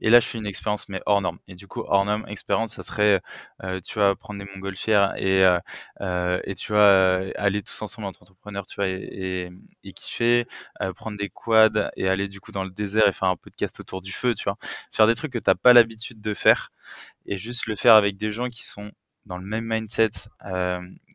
Et là, je fais une expérience, mais hors norme. Et du coup, hors norme, expérience, ça serait, euh, tu vas prendre des montgolfières et, euh, euh, et tu vas aller tous ensemble entre entrepreneurs, tu vois, et, et, kiffer, prendre des quads et aller du coup dans le désert et faire un podcast autour du feu, tu vois. Faire des trucs que tu n'as pas l'habitude de faire et juste le faire avec des gens qui sont dans le même mindset,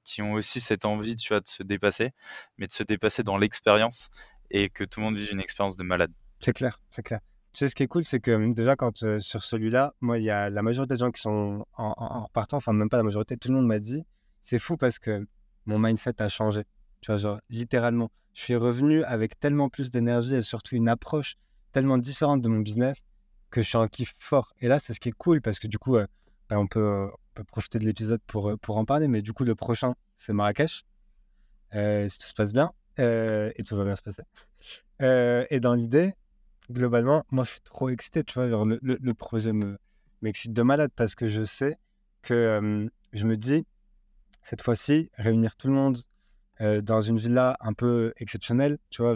qui ont aussi cette envie, tu vois, de se dépasser, mais de se dépasser dans l'expérience et que tout le monde vive une expérience de malade. C'est clair, c'est clair. Sais, ce qui est cool, c'est que déjà, quand sur celui-là, moi, il y a la majorité des gens qui sont en, en, repartant, enfin, même pas la majorité, tout le monde m'a dit, c'est fou parce que mon mindset a changé. Tu vois, genre, littéralement, je suis revenu avec tellement plus d'énergie et surtout une approche tellement différente de mon business que je suis en kiff fort. Et là, c'est ce qui est cool parce que du coup, ben, on, peut, on, peut, profiter de l'épisode pour, pour en parler. Mais du coup, le prochain, c'est Marrakech. si tout se passe bien. et tout va bien se passer. et dans l'idée, globalement, moi, je suis trop excité, tu vois. le, projet me, m'excite de malade parce que je sais que je me dis, cette fois-ci, réunir tout le monde dans une villa un peu exceptionnelle, tu vois.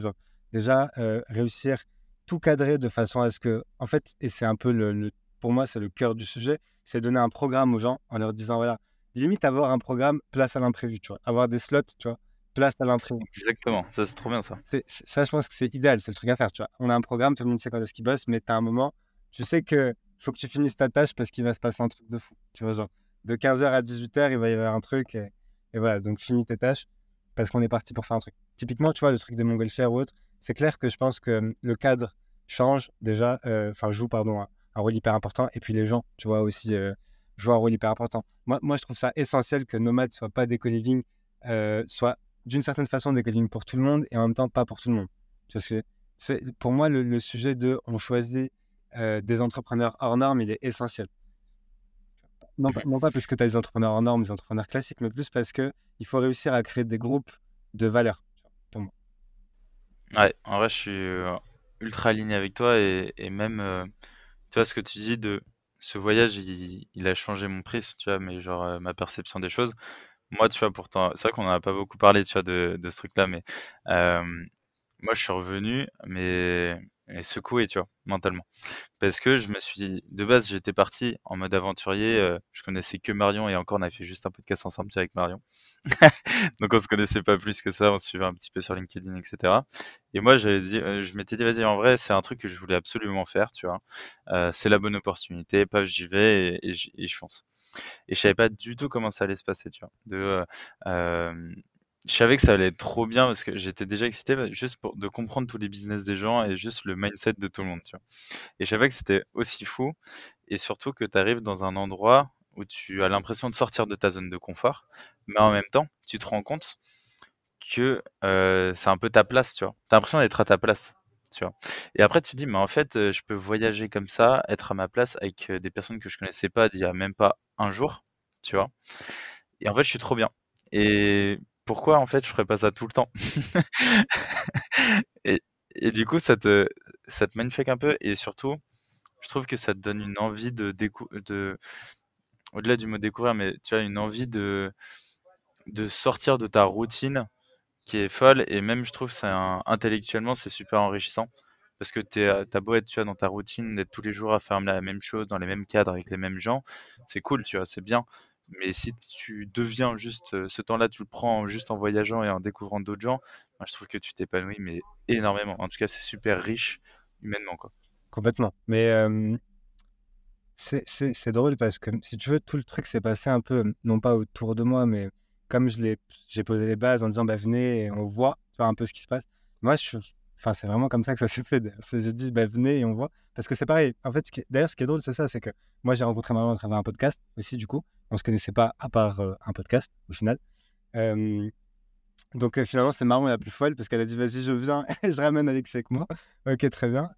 Déjà, réussir tout cadrer de façon à ce que, en fait, et c'est un peu le, pour moi, c'est le cœur du sujet, c'est donner un programme aux gens en leur disant, voilà, limite avoir un programme place à l'imprévu, tu vois. Avoir des slots, tu vois place à l'imprimé. Exactement, ça c'est trop bien ça. ça, je pense que c'est idéal, c'est le truc à faire. Tu vois. On a un programme, tout le monde sait quand est-ce qu'il bosse, mais tu as un moment, tu sais que faut que tu finisses ta tâche parce qu'il va se passer un truc de fou. Tu vois, genre, de 15h à 18h, il va y avoir un truc. Et, voilà, donc finis tes tâches parce qu'on est parti pour faire un truc. Typiquement, tu vois, le truc des montgolfières ou autre, c'est clair que je pense que hum, le cadre change déjà, euh, enfin, joue, pardon, un, rôle hyper important. Et puis les gens, tu vois, aussi, euh, jouent un rôle hyper important. Moi, moi, je trouve ça essentiel que Nomad soit pas des co-living, euh, soit d'une certaine façon des coding pour tout le monde et en même temps pas pour tout le monde. c'est, pour moi, le, sujet de on choisit euh, des entrepreneurs hors normes, il est essentiel. Non, pas parce que tu as des entrepreneurs hors normes, des entrepreneurs classiques, mais plus parce qu'il faut réussir à créer des groupes de valeurs. Ouais, en vrai, je suis euh, ultra aligné avec toi et, même, euh, tu vois, ce que tu dis de ce voyage, il, il a changé mon prisme, tu vois, mais genre ma perception des choses. Moi, tu vois, pourtant, c'est vrai qu'on en a pas beaucoup parlé, tu vois, de, ce truc-là, mais moi, je suis revenu, mais, secoué, tu vois, mentalement. Parce que je me suis, de base, j'étais parti en mode aventurier, euh, je connaissais que Marion et encore, on a fait juste un podcast ensemble, tu vois, avec Marion. [LAUGHS] Donc on se connaissait pas plus que ça, on se suivait un petit peu sur LinkedIn, etc. Et moi, j'avais dit, euh, je m'étais dit, vas-y, en vrai, c'est un truc que je voulais absolument faire, tu vois. Euh, c'est la bonne opportunité, paf, j'y vais et, et je fonce. Et je savais pas du tout comment ça allait se passer, tu vois. Euh, euh, je savais que ça allait être trop bien parce que j'étais déjà excité bah, juste pour de comprendre tous les business des gens et juste le mindset de tout le monde, tu vois. Et je savais que c'était aussi fou et surtout que tu arrives dans un endroit où tu as l'impression de sortir de ta zone de confort, mais en même temps, tu te rends compte que euh, c'est un peu ta place, tu vois. T'as l'impression d'être à ta place, Et après, tu te dis, mais en fait, je peux voyager comme ça, être à ma place avec des personnes que je connaissais pas d'il y a même pas un jour, tu vois? Et en fait, je suis trop bien. Et pourquoi, en fait, je ferais pas ça tout le temps? [LAUGHS] Et, du coup, ça te, ça te magnifique un peu et surtout, je trouve que ça te donne une envie de décou de, au-delà du mot découvrir, mais tu as une envie de, de sortir de ta routine qui est folle et même je trouve c'est intellectuellement c'est super enrichissant. Parce que t'es euh, t'as beau être tu dans ta routine d'être tous les jours à faire la même chose dans les mêmes cadres avec les mêmes gens c'est cool tu vois c'est bien. Mais si tu deviens juste euh, ce temps-là tu le prends juste en voyageant et en découvrant d'autres gens moi, je trouve que tu t'épanouis mais énormément. En tout cas c'est super riche humainement quoi. Complètement. Mais euh, c'est drôle parce que si tu veux, tout le truc s'est passé un peu, non pas autour de moi, mais comme je j'ai posé les bases en disant, bah, venez et on voit, tu vois, un peu ce qui se passe. Moi, je, enfin, c'est vraiment comme ça que ça s'est fait. J'ai dit, bah, venez et on voit. Parce que c'est pareil. En fait, d'ailleurs, ce qui est drôle, c'est ça, c'est que moi, j'ai rencontré Marion à travers un podcast aussi, du coup. On se connaissait pas à part euh, un podcast, au final. Euh, donc euh, finalement, c'est Marion la plus folle parce qu'elle a dit, vas-y, je viens [LAUGHS] je ramène Alexis avec moi. Ok, très bien.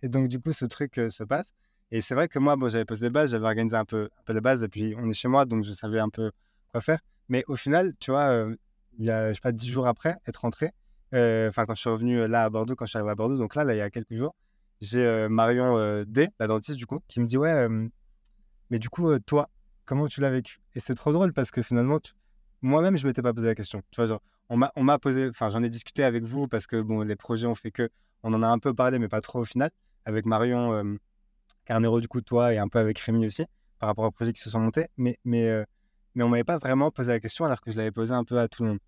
Et donc, du coup, ce truc se passe. Et c'est vrai que moi, bon, j'avais posé les bases, j'avais organisé un peu, un peu les bases, et puis on est chez moi, donc je savais un peu quoi faire. Mais au final, tu vois, euh, il y a, je sais pas, dix jours après être rentré, euh, enfin, quand je suis revenu euh, là à Bordeaux, quand je suis arrivé à Bordeaux, donc là, il y a quelques jours, j'ai Marion D, la dentiste, du coup, qui me dit, ouais, mais du coup, toi, comment tu l'as vécu? Et c'est trop drôle parce que finalement, moi-même, je m'étais pas posé la question. Tu vois, genre, on m'a, posé, enfin, j'en ai discuté avec vous parce que, bon, les projets ont fait que, on en a un peu parlé, mais pas trop au final, avec Marion. Carnero, du coup, toi, et un peu avec Rémi aussi, par rapport aux projets qui se sont montés. Mais, mais on m'avait pas vraiment posé la question alors que je l'avais posé un peu à tout le monde.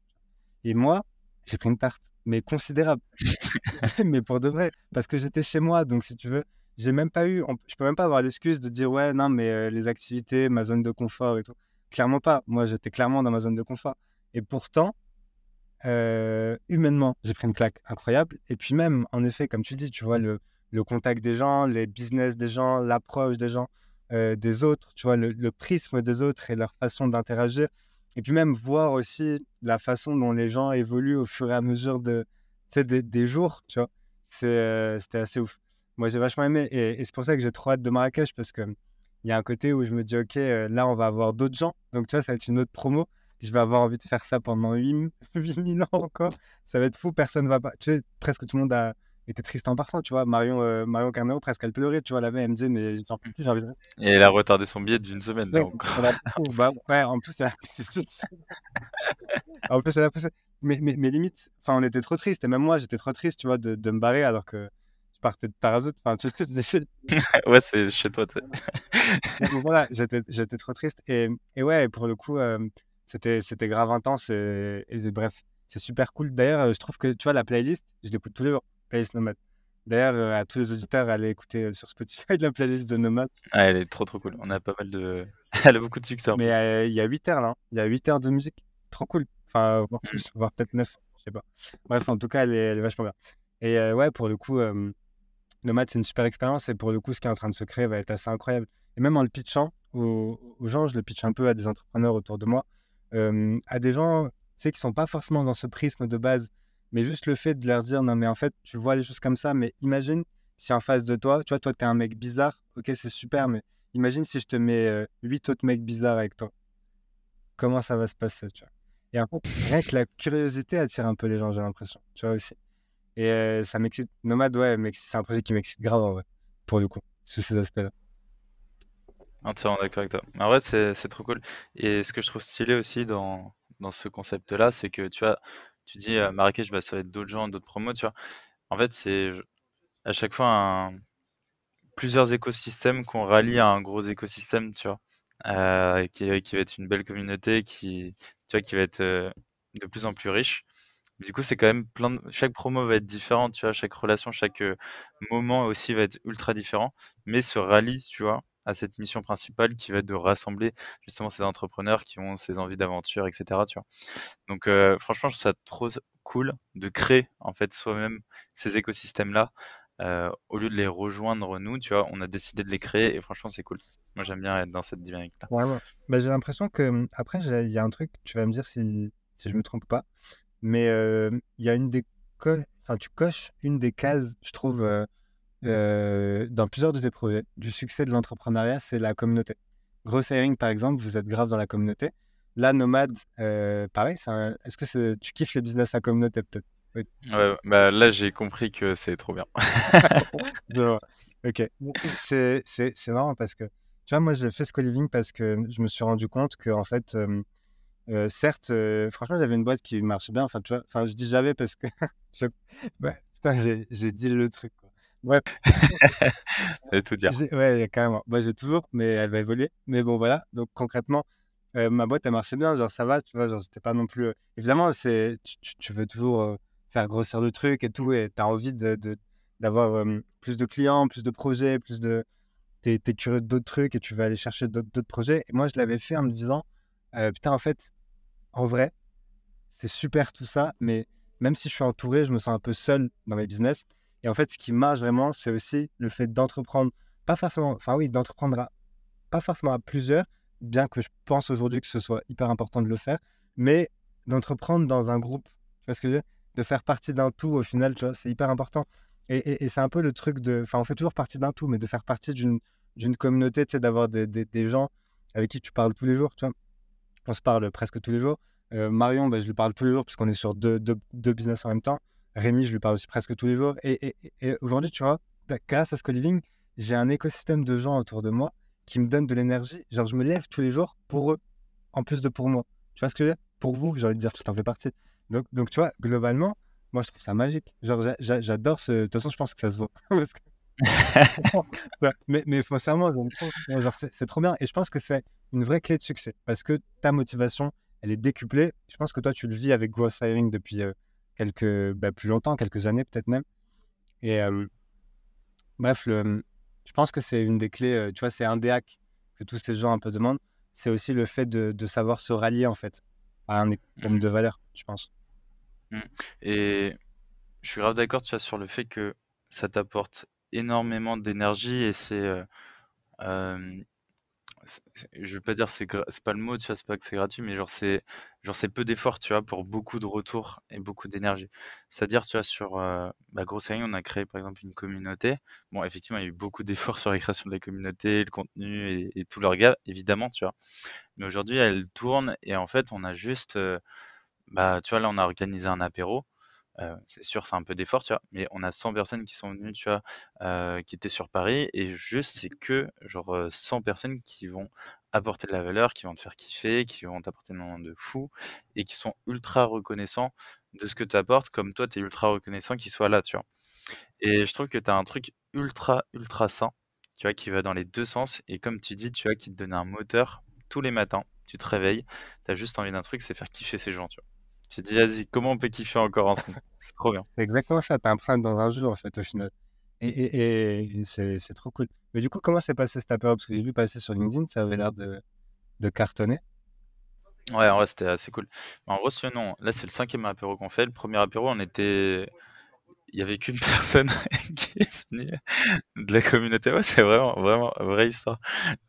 Et moi, j'ai pris une tarte, mais considérable, [LAUGHS] mais pour de vrai, parce que j'étais chez moi. Donc, si tu veux, j'ai même pas eu, on- je peux même pas avoir l'excuse de dire, ouais, non, mais euh, les activités, ma zone de confort et tout. Clairement pas. Moi, j'étais clairement dans ma zone de confort. Et pourtant, euh, humainement, j'ai pris une claque incroyable. Et puis même, en effet, comme tu dis, tu vois, le contact des gens, les business des gens, l'approche des gens, euh, des autres, tu vois, le, prisme des autres et leur façon d'interagir. Et puis même voir aussi la façon dont les gens évoluent au fur et à mesure de, des, jours, tu vois. Euh, c'était assez ouf. Moi, j'ai vachement aimé. Et, c'est pour ça que j'ai trop hâte de Marrakech parce que il y a un côté où je me dis, OK, euh, là, on va avoir d'autres gens. Donc, tu vois, ça va être une autre promo je vais avoir envie de faire ça pendant 8 8000 [LAUGHS] ans encore. Ça va être fou, personne va pas. Tu sais, presque tout le monde a été triste en partant, tu vois. Marion, euh, Marion Carnero, presque elle pleurait, tu vois, la veille, elle me disait, mais j'en peux plus, j'ai envie de. et elle a retardé son billet d'une semaine là Ouais, [LAUGHS] encore bah, ouais, en plus, elle a poussé. [LAUGHS] En plus, elle a poussé. Mais, mais, mais limite, enfin, on était trop tristes. Et même moi, j'étais trop triste, tu vois, de, de me barrer alors que je partais de Tarazout. Enfin, tu sais, [LAUGHS] ouais c'est chez toi tu sais Donc voilà, j'étais trop triste. Et, et ouais, pour le coup, euh, c'était c'était grave intense. Et, et bref, c'est super cool. D'ailleurs, je trouve que tu vois, la playlist, je l'écoute tous les jours, playlist Nomade. D'ailleurs, euh, à tous les auditeurs, allez écouter euh, sur Spotify [LAUGHS] la playlist de Nomade. ah, elle est trop trop cool on a pas mal de [LAUGHS] elle a beaucoup de succès en Mais euh, il y a 8 heures là, hein. il y a 8 heures de musique. Trop cool. Enfin, voire plus, voire peut-être 9, je sais pas. Bref, en tout cas, elle est, elle est vachement bien. Et euh, ouais, pour le coup, euh, Nomade, c'est une super expérience. Et pour le coup, ce qui est en train de se créer va être assez incroyable. Et même en le pitchant aux, aux gens, je le pitch un peu à des entrepreneurs autour de moi, euh, à des gens, qui sont pas forcément dans ce prisme de base, mais juste le fait de leur dire, non, mais en fait, tu vois les choses comme ça, mais imagine si en face de toi, tu vois, toi, t'es un mec bizarre, ok, c'est super, mais imagine si je te mets euh, autres mecs bizarres avec toi. Comment ça va se passer, tu vois? Et en fait, rien que la curiosité attire un peu les gens, j'ai l'impression, tu vois aussi. Et euh, ça m'excite. Nomade, ouais, c'est un projet qui m'excite grave en vrai, pour le coup, sur ces aspects-là. Entièrement d'accord avec toi. En vrai, c'est c'est trop cool. Et ce que je trouve stylé aussi dans, dans ce concept-là, c'est que tu vois, tu dis euh, Marrakech, bah, ça va être d'autres gens, d'autres promos, tu vois. En fait, c'est à chaque fois plusieurs écosystèmes qu'on rallie à un gros écosystème, tu vois, euh, qui, qui va être une belle communauté, qui, tu vois, qui va être euh, de plus en plus riche. Du coup, c'est quand même plein de... Chaque promo va être différente, tu vois, chaque relation, chaque euh, moment aussi va être ultra différent, mais se rallie, tu vois, à cette mission principale qui va être de rassembler justement ces entrepreneurs qui ont ces envies d'aventure, etc., tu vois. Donc, euh, franchement, je trouve ça trop cool de créer, en fait, soi-même ces écosystèmes-là, euh, au lieu de les rejoindre nous, tu vois, on a décidé de les créer et franchement, c'est cool. Moi, j'aime bien être dans cette dynamique-là. Bah, j'ai l'impression que, après, il y a un truc, tu vas me dire si, si je me trompe pas, mais euh, il y a une des enfin, tu coches une des cases, je trouve, euh, dans plusieurs de tes projets, du succès de l'entrepreneuriat, c'est la communauté. Gross Hiring, par exemple, vous êtes grave dans la communauté. Là, Nomade, euh, pareil, un- est-ce que tu kiffes les business à communauté peut-être? Oui. Ouais, bah là, j'ai compris que c'est trop bien. [LAUGHS] Ok. C'est marrant parce que, tu vois, moi, j'ai fait ce co-living parce que je me suis rendu compte que, en fait, euh, euh, certes, franchement, j'avais une boîte qui marchait bien. Enfin, tu vois, enfin, je dis j'avais parce que, [LAUGHS] je- ouais, putain, j'ai j'ai dit le truc, quoi. Bref, [LAUGHS] Et tout dire. ouais, carrément. Moi, j'ai toujours, mais elle va évoluer. Mais bon, voilà. Donc, concrètement, euh, ma boîte, elle marchait bien. Genre, ça va, tu vois, genre, c'était pas non plus. euh, Évidemment, c'est, tu, tu- tu veux toujours euh, faire grossir le truc et tout, et tu as envie de, de- d'avoir euh, plus de clients, plus de projets, plus de. T'es, t'es curieux d'autres trucs et tu vas aller chercher d'autres, d'autres projets. Et moi, je l'avais fait en me disant, putain, en fait, en vrai, c'est super tout ça, mais même si je suis entouré, je me sens un peu seul dans mes business. Et en fait, ce qui marche vraiment, c'est aussi le fait d'entreprendre, pas forcément, enfin oui, d'entreprendre pas forcément à plusieurs, bien que je pense aujourd'hui que ce soit hyper important de le faire, mais d'entreprendre dans un groupe. Tu vois ce que je veux dire? De faire partie d'un tout, au final, tu vois, c'est hyper important. Et, c'est un peu le truc de. Enfin, on fait toujours partie d'un tout, mais de faire partie d'une communauté, tu sais, d'avoir des, gens avec qui tu parles tous les jours, tu vois. On se parle presque tous les jours. Euh, Marion, bah, je lui parle tous les jours puisqu'on est sur deux business en même temps. Rémi, je lui parle aussi presque tous les jours. Et, et- et aujourd'hui, tu vois, bah, grâce à ce co-living, j'ai un écosystème de gens autour de moi qui me donnent de l'énergie. Genre, je me lève tous les jours pour eux, en plus de pour moi. Tu vois ce que je veux dire? Pour vous, j'ai envie de dire, que t'en fais partie. Donc, donc, tu vois, globalement, moi, je trouve ça magique. Genre, j'a- j'a- j'adore ce... De toute façon, je pense que ça se voit. [LAUGHS] Que- [LAUGHS] mais, mais foncièrement, c'est trop bien. Et je pense que c'est une vraie clé de succès. Parce que ta motivation, elle est décuplée. Je pense que toi, tu le vis avec Growth Hiring depuis euh, quelques, bah, plus longtemps, quelques années peut-être même. Et euh, bref, le- je pense que c'est une des clés. tu vois, c'est un des hacks que tous ces gens un peu demandent. C'est aussi le fait de, de savoir se rallier, en fait, à un écosystème Mm, de valeur, je pense. mm. Et je suis grave d'accord, sur le fait que ça t'apporte énormément d'énergie et euh, euh, c'est- je vais pas dire c'est gra- c'est pas le mot, tu vois, c'est pas que c'est gratuit, mais genre c'est genre c'est peu d'efforts, tu vois, pour beaucoup de retours et beaucoup d'énergie. C'est-à-dire, tu vois, sur euh, bah, Grosse Ligne, on a créé par exemple une communauté. Bon, effectivement, il y a eu beaucoup d'efforts sur la création de la communauté, le contenu et, et tout leur gars, évidemment, tu vois. Mais aujourd'hui, elle tourne et en fait, on a juste, euh, bah, tu vois, là, on a organisé un apéro. Euh, c'est sûr, c'est un peu d'effort, tu vois, mais on a 100 personnes qui sont venues, tu vois, euh, qui étaient sur Paris, et juste, c'est que, genre, euh, 100 personnes qui vont apporter de la valeur, qui vont te faire kiffer, qui vont t'apporter des moments de fou, et qui sont ultra reconnaissants de ce que tu apportes, comme toi, tu es ultra reconnaissant qu'ils soient là, tu vois. Et je trouve que tu as un truc ultra, ultra sain, tu vois, qui va dans les deux sens, et comme tu dis, tu vois, qui te donne un moteur tous les matins, tu te réveilles, tu as juste envie d'un truc, c'est faire kiffer ces gens, tu vois. Tu te dis, vas-y, comment on peut kiffer encore ensemble? [LAUGHS] C'est trop bien. C'est exactement ça. Un problème dans un jeu, en fait, au final. Et, et, et c'est trop cool. Mais du coup, comment s'est passé cette apéro Parce que j'ai vu passer sur LinkedIn, ça avait l'air de, de cartonner. Ouais, en vrai, c'était assez cool. En gros, là, c'est le cinquième apéro qu'on fait. Le premier apéro, on était, il y avait qu'une [LAUGHS] personne qui est venue de la communauté. Ouais, c'est vraiment, vraiment, vraie histoire.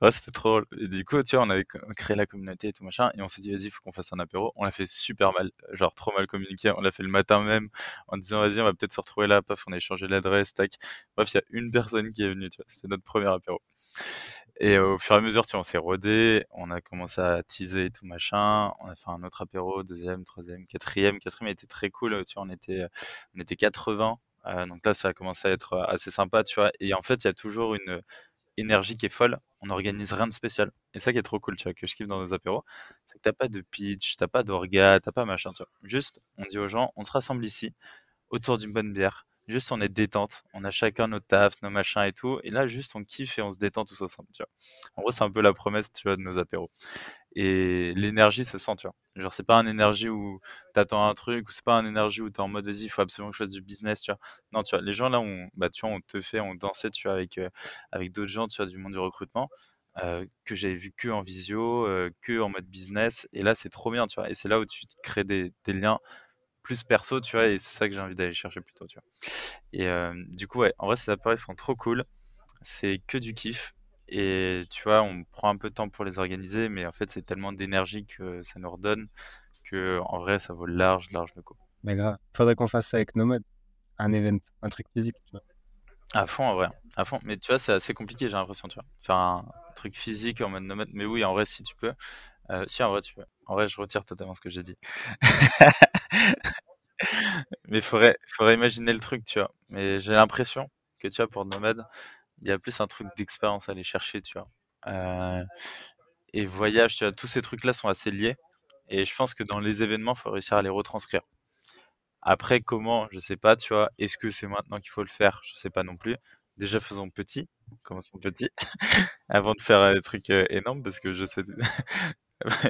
Ouais, c'était trop drôle. Et du coup, tu vois, on avait créé la communauté et tout machin, et on s'est dit, vas-y, faut qu'on fasse un apéro. On l'a fait super mal, genre trop mal communiqué. On l'a fait le matin même, en disant, vas-y, on va peut-être se retrouver là. Paf, on a échangé l'adresse, tac. Bref, il y a une personne qui est venue, tu vois. C'était notre premier apéro. Et au fur et à mesure, tu vois, on s'est rodé, on a commencé à teaser et tout machin. On a fait un autre apéro, deuxième, troisième, quatrième. Quatrième était très cool, tu vois, on était, on était 80. Euh, donc là, ça a commencé à être assez sympa, tu vois. Et en fait, il y a toujours une énergie qui est folle. On n'organise rien de spécial. Et ça qui est trop cool, tu vois, que je kiffe dans nos apéros, c'est que t'as pas de pitch, t'as pas d'orga, t'as pas machin, tu vois. Juste, on dit aux gens, on se rassemble ici, autour d'une bonne bière Juste, on est détente. On a chacun nos tafs, nos machins et tout. Et là, juste, on kiffe et on se détend tous ensemble. En gros, c'est un peu la promesse, tu vois, de nos apéros. Et l'énergie se sent, tu vois. Genre, c'est pas un énergie où t'attends un truc, ou c'est pas un énergie où t'es en mode, vas-y, il faut absolument que je fasse du business, tu vois. Non, tu vois, les gens là, on, bah, tu vois, on te fait, on dansait, tu vois, avec, euh, avec d'autres gens, tu vois, du monde du recrutement. Euh, que j'avais vu que en visio, euh, que en mode business, et là c'est trop bien, tu vois, et c'est là où tu crées des liens plus perso, tu vois, et c'est ça que j'ai envie d'aller chercher plutôt, tu vois. Et euh, du coup, ouais, en vrai, ces appareils sont trop cool. C'est que du kiff. Et tu vois, on prend un peu de temps pour les organiser, mais en fait, c'est tellement d'énergie que ça nous redonne que en vrai, ça vaut large, large le coup. Mais grave, faudrait qu'on fasse ça avec nos modes. Un event, un truc physique, tu vois. À fond, en vrai, à fond. Mais tu vois, c'est assez compliqué, j'ai l'impression, tu vois. Faire un truc physique en mode nomade. Mais oui, en vrai, si tu peux. Euh, si, en vrai, tu peux. En vrai, je retire totalement ce que j'ai dit. [LAUGHS] Mais faudrait, faudrait imaginer le truc, tu vois. Mais j'ai l'impression que, tu vois, pour Nomade, il y a plus un truc d'expérience à aller chercher, tu vois. Euh, et voyage, tu vois, tous ces trucs-là sont assez liés. Et je pense que dans les événements, il faut réussir à les retranscrire. Après, comment, je sais pas, tu vois. Est-ce que c'est maintenant qu'il faut le faire? Je sais pas non plus. Déjà, faisons petit. Commençons petit. [LAUGHS] avant de faire des trucs euh, énormes, parce que je sais.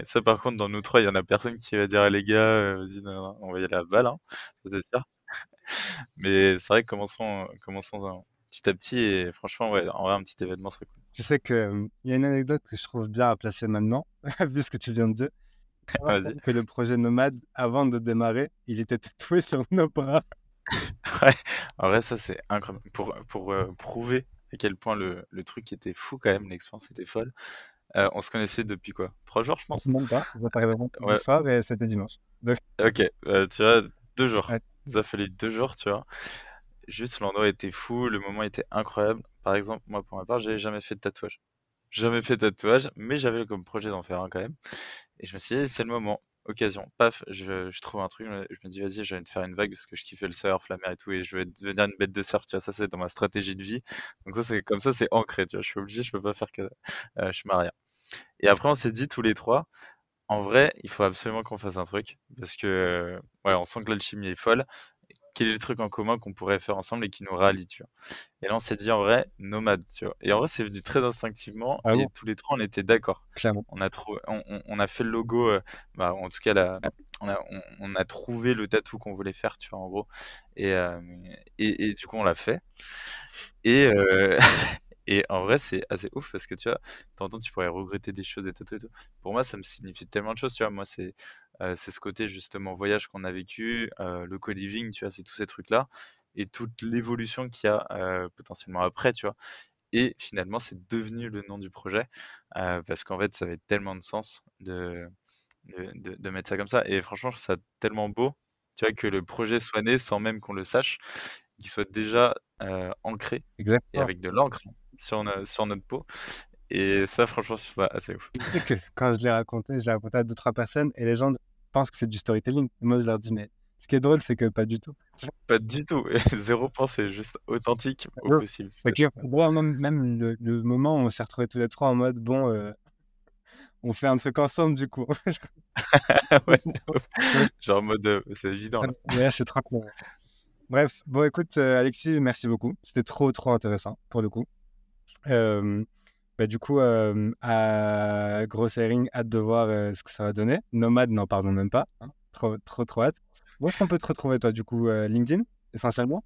Ça, par contre, dans nous trois, il y en a personne qui va dire les gars, euh, vas-y, on va y aller à balle, hein, c'est sûr. [LAUGHS] Mais c'est vrai que commençons, commençons petit à petit et franchement, ouais, en vrai, un petit événement serait cool. Je sais qu'il y a une anecdote que je trouve bien à placer maintenant, [LAUGHS] vu ce que tu viens de dire. [LAUGHS] Que le projet Nomade, avant de démarrer, il était tatoué sur nos bras. ouais, en vrai, ça c'est incroyable. Pour, pour euh, prouver à quel point le, le truc était fou quand même, l'expérience était folle. Euh, on se connaissait depuis quoi? Trois jours, je pense? Non, pas. Vous êtes arrivé ouais. soir et c'était dimanche. Ok, euh, tu vois, deux jours. Ça a fallu deux jours, tu vois. Juste, l'endroit était fou, le moment était incroyable. Par exemple, moi, pour ma part, j'avais jamais fait de tatouage. Jamais fait de tatouage, mais j'avais comme projet d'en faire un quand même. Et je me suis dit, c'est le moment, occasion. Paf, je, je, trouve un truc, je me dis, vas-y, je vais te faire une vague parce que je kiffais le surf, la mer et tout, et je vais devenir une bête de surf, tu vois. Ça, c'est dans ma stratégie de vie. Donc, ça, c'est comme ça, c'est ancré, tu vois. Je suis obligé, je peux pas faire que. Euh, je suis marié. Et après, on s'est dit tous les trois, en vrai, il faut absolument qu'on fasse un truc parce que, on sent que l'alchimie est folle. Quel est le truc en commun qu'on pourrait faire ensemble et qui nous rallie, tu vois? Et là, on s'est dit en vrai, nomade, tu vois. Et en vrai, c'est venu très instinctivement ah et tous les trois, on était d'accord. Clairement. On a trouvé, on, on, a fait le logo, euh, bah, en tout cas, la, on, a, on, a trouvé le tatou qu'on voulait faire, tu vois, en gros. Et, euh, et, et, du coup, on l'a fait. Et, euh, [LAUGHS] Et en vrai, c'est assez ouf parce que tu vois, de tu pourrais regretter des choses et tout, et tout. Pour moi, ça me signifie tellement de choses, tu vois. Moi, c'est euh, c'est ce côté justement voyage qu'on a vécu, euh, le co-living, tu vois, c'est tous ces trucs-là et toute l'évolution qu'il y a euh, potentiellement après, tu vois. Et finalement, c'est devenu le nom du projet parce qu'en fait, ça avait tellement de sens de, de, de, mettre ça comme ça. Et franchement, je trouve ça tellement beau, tu vois, que le projet soit né sans même qu'on le sache, qu'il soit déjà ancré et avec de l'encre sur, sur notre peau. Et ça, franchement, c'est assez ouf. Quand je l'ai raconté, je l'ai raconté à deux, trois personnes et les gens pensent que c'est du storytelling. moi, je leur dis, mais ce qui est drôle, c'est que pas du tout. Pas du tout. [LAUGHS] Zéro point, c'est juste authentique au possible. même, le, moment où on s'est retrouvés tous les trois en mode, bon, euh, on fait un truc ensemble du coup. [LAUGHS] [LAUGHS] ouais, genre en mode, euh, c'est évident. Ouais, c'est trop cool. Bref, bon, écoute, euh, Alexis, merci beaucoup. C'était trop, trop intéressant pour le coup. Bah, du coup, à Gross Airing, hâte de voir ce que ça va donner. Nomade, n'en parlons même pas. Hein. Trop, trop, trop hâte. Où est-ce qu'on peut te retrouver, toi, du coup LinkedIn, essentiellement?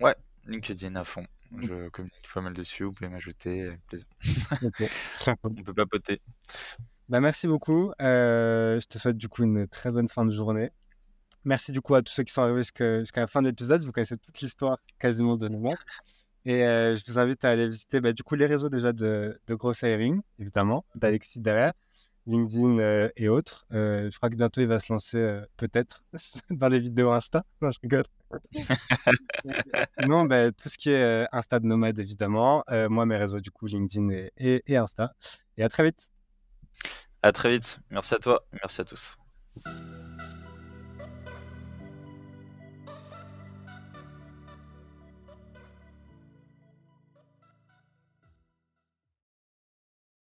Ouais, LinkedIn à fond. Mmh. Je communique pas mal dessus, vous pouvez m'ajouter, plaisir. [LAUGHS] On peut papoter. Bah, merci beaucoup. je te souhaite du coup une très bonne fin de journée. Merci du coup à tous ceux qui sont arrivés jusqu'à la fin de l'épisode. Vous connaissez toute l'histoire quasiment de Nomade. Et je vous invite à aller visiter bah, du coup les réseaux déjà de, de Gross Airing, évidemment, d'Alexis derrière. LinkedIn et autres. je crois que bientôt il va se lancer peut-être [LAUGHS] dans les vidéos Insta. Non, je rigole. non, bah, tout ce qui est Insta de nomade évidemment. moi, mes réseaux du coup LinkedIn et, et Insta. Et à très vite. À très vite. Merci à toi. Merci à tous.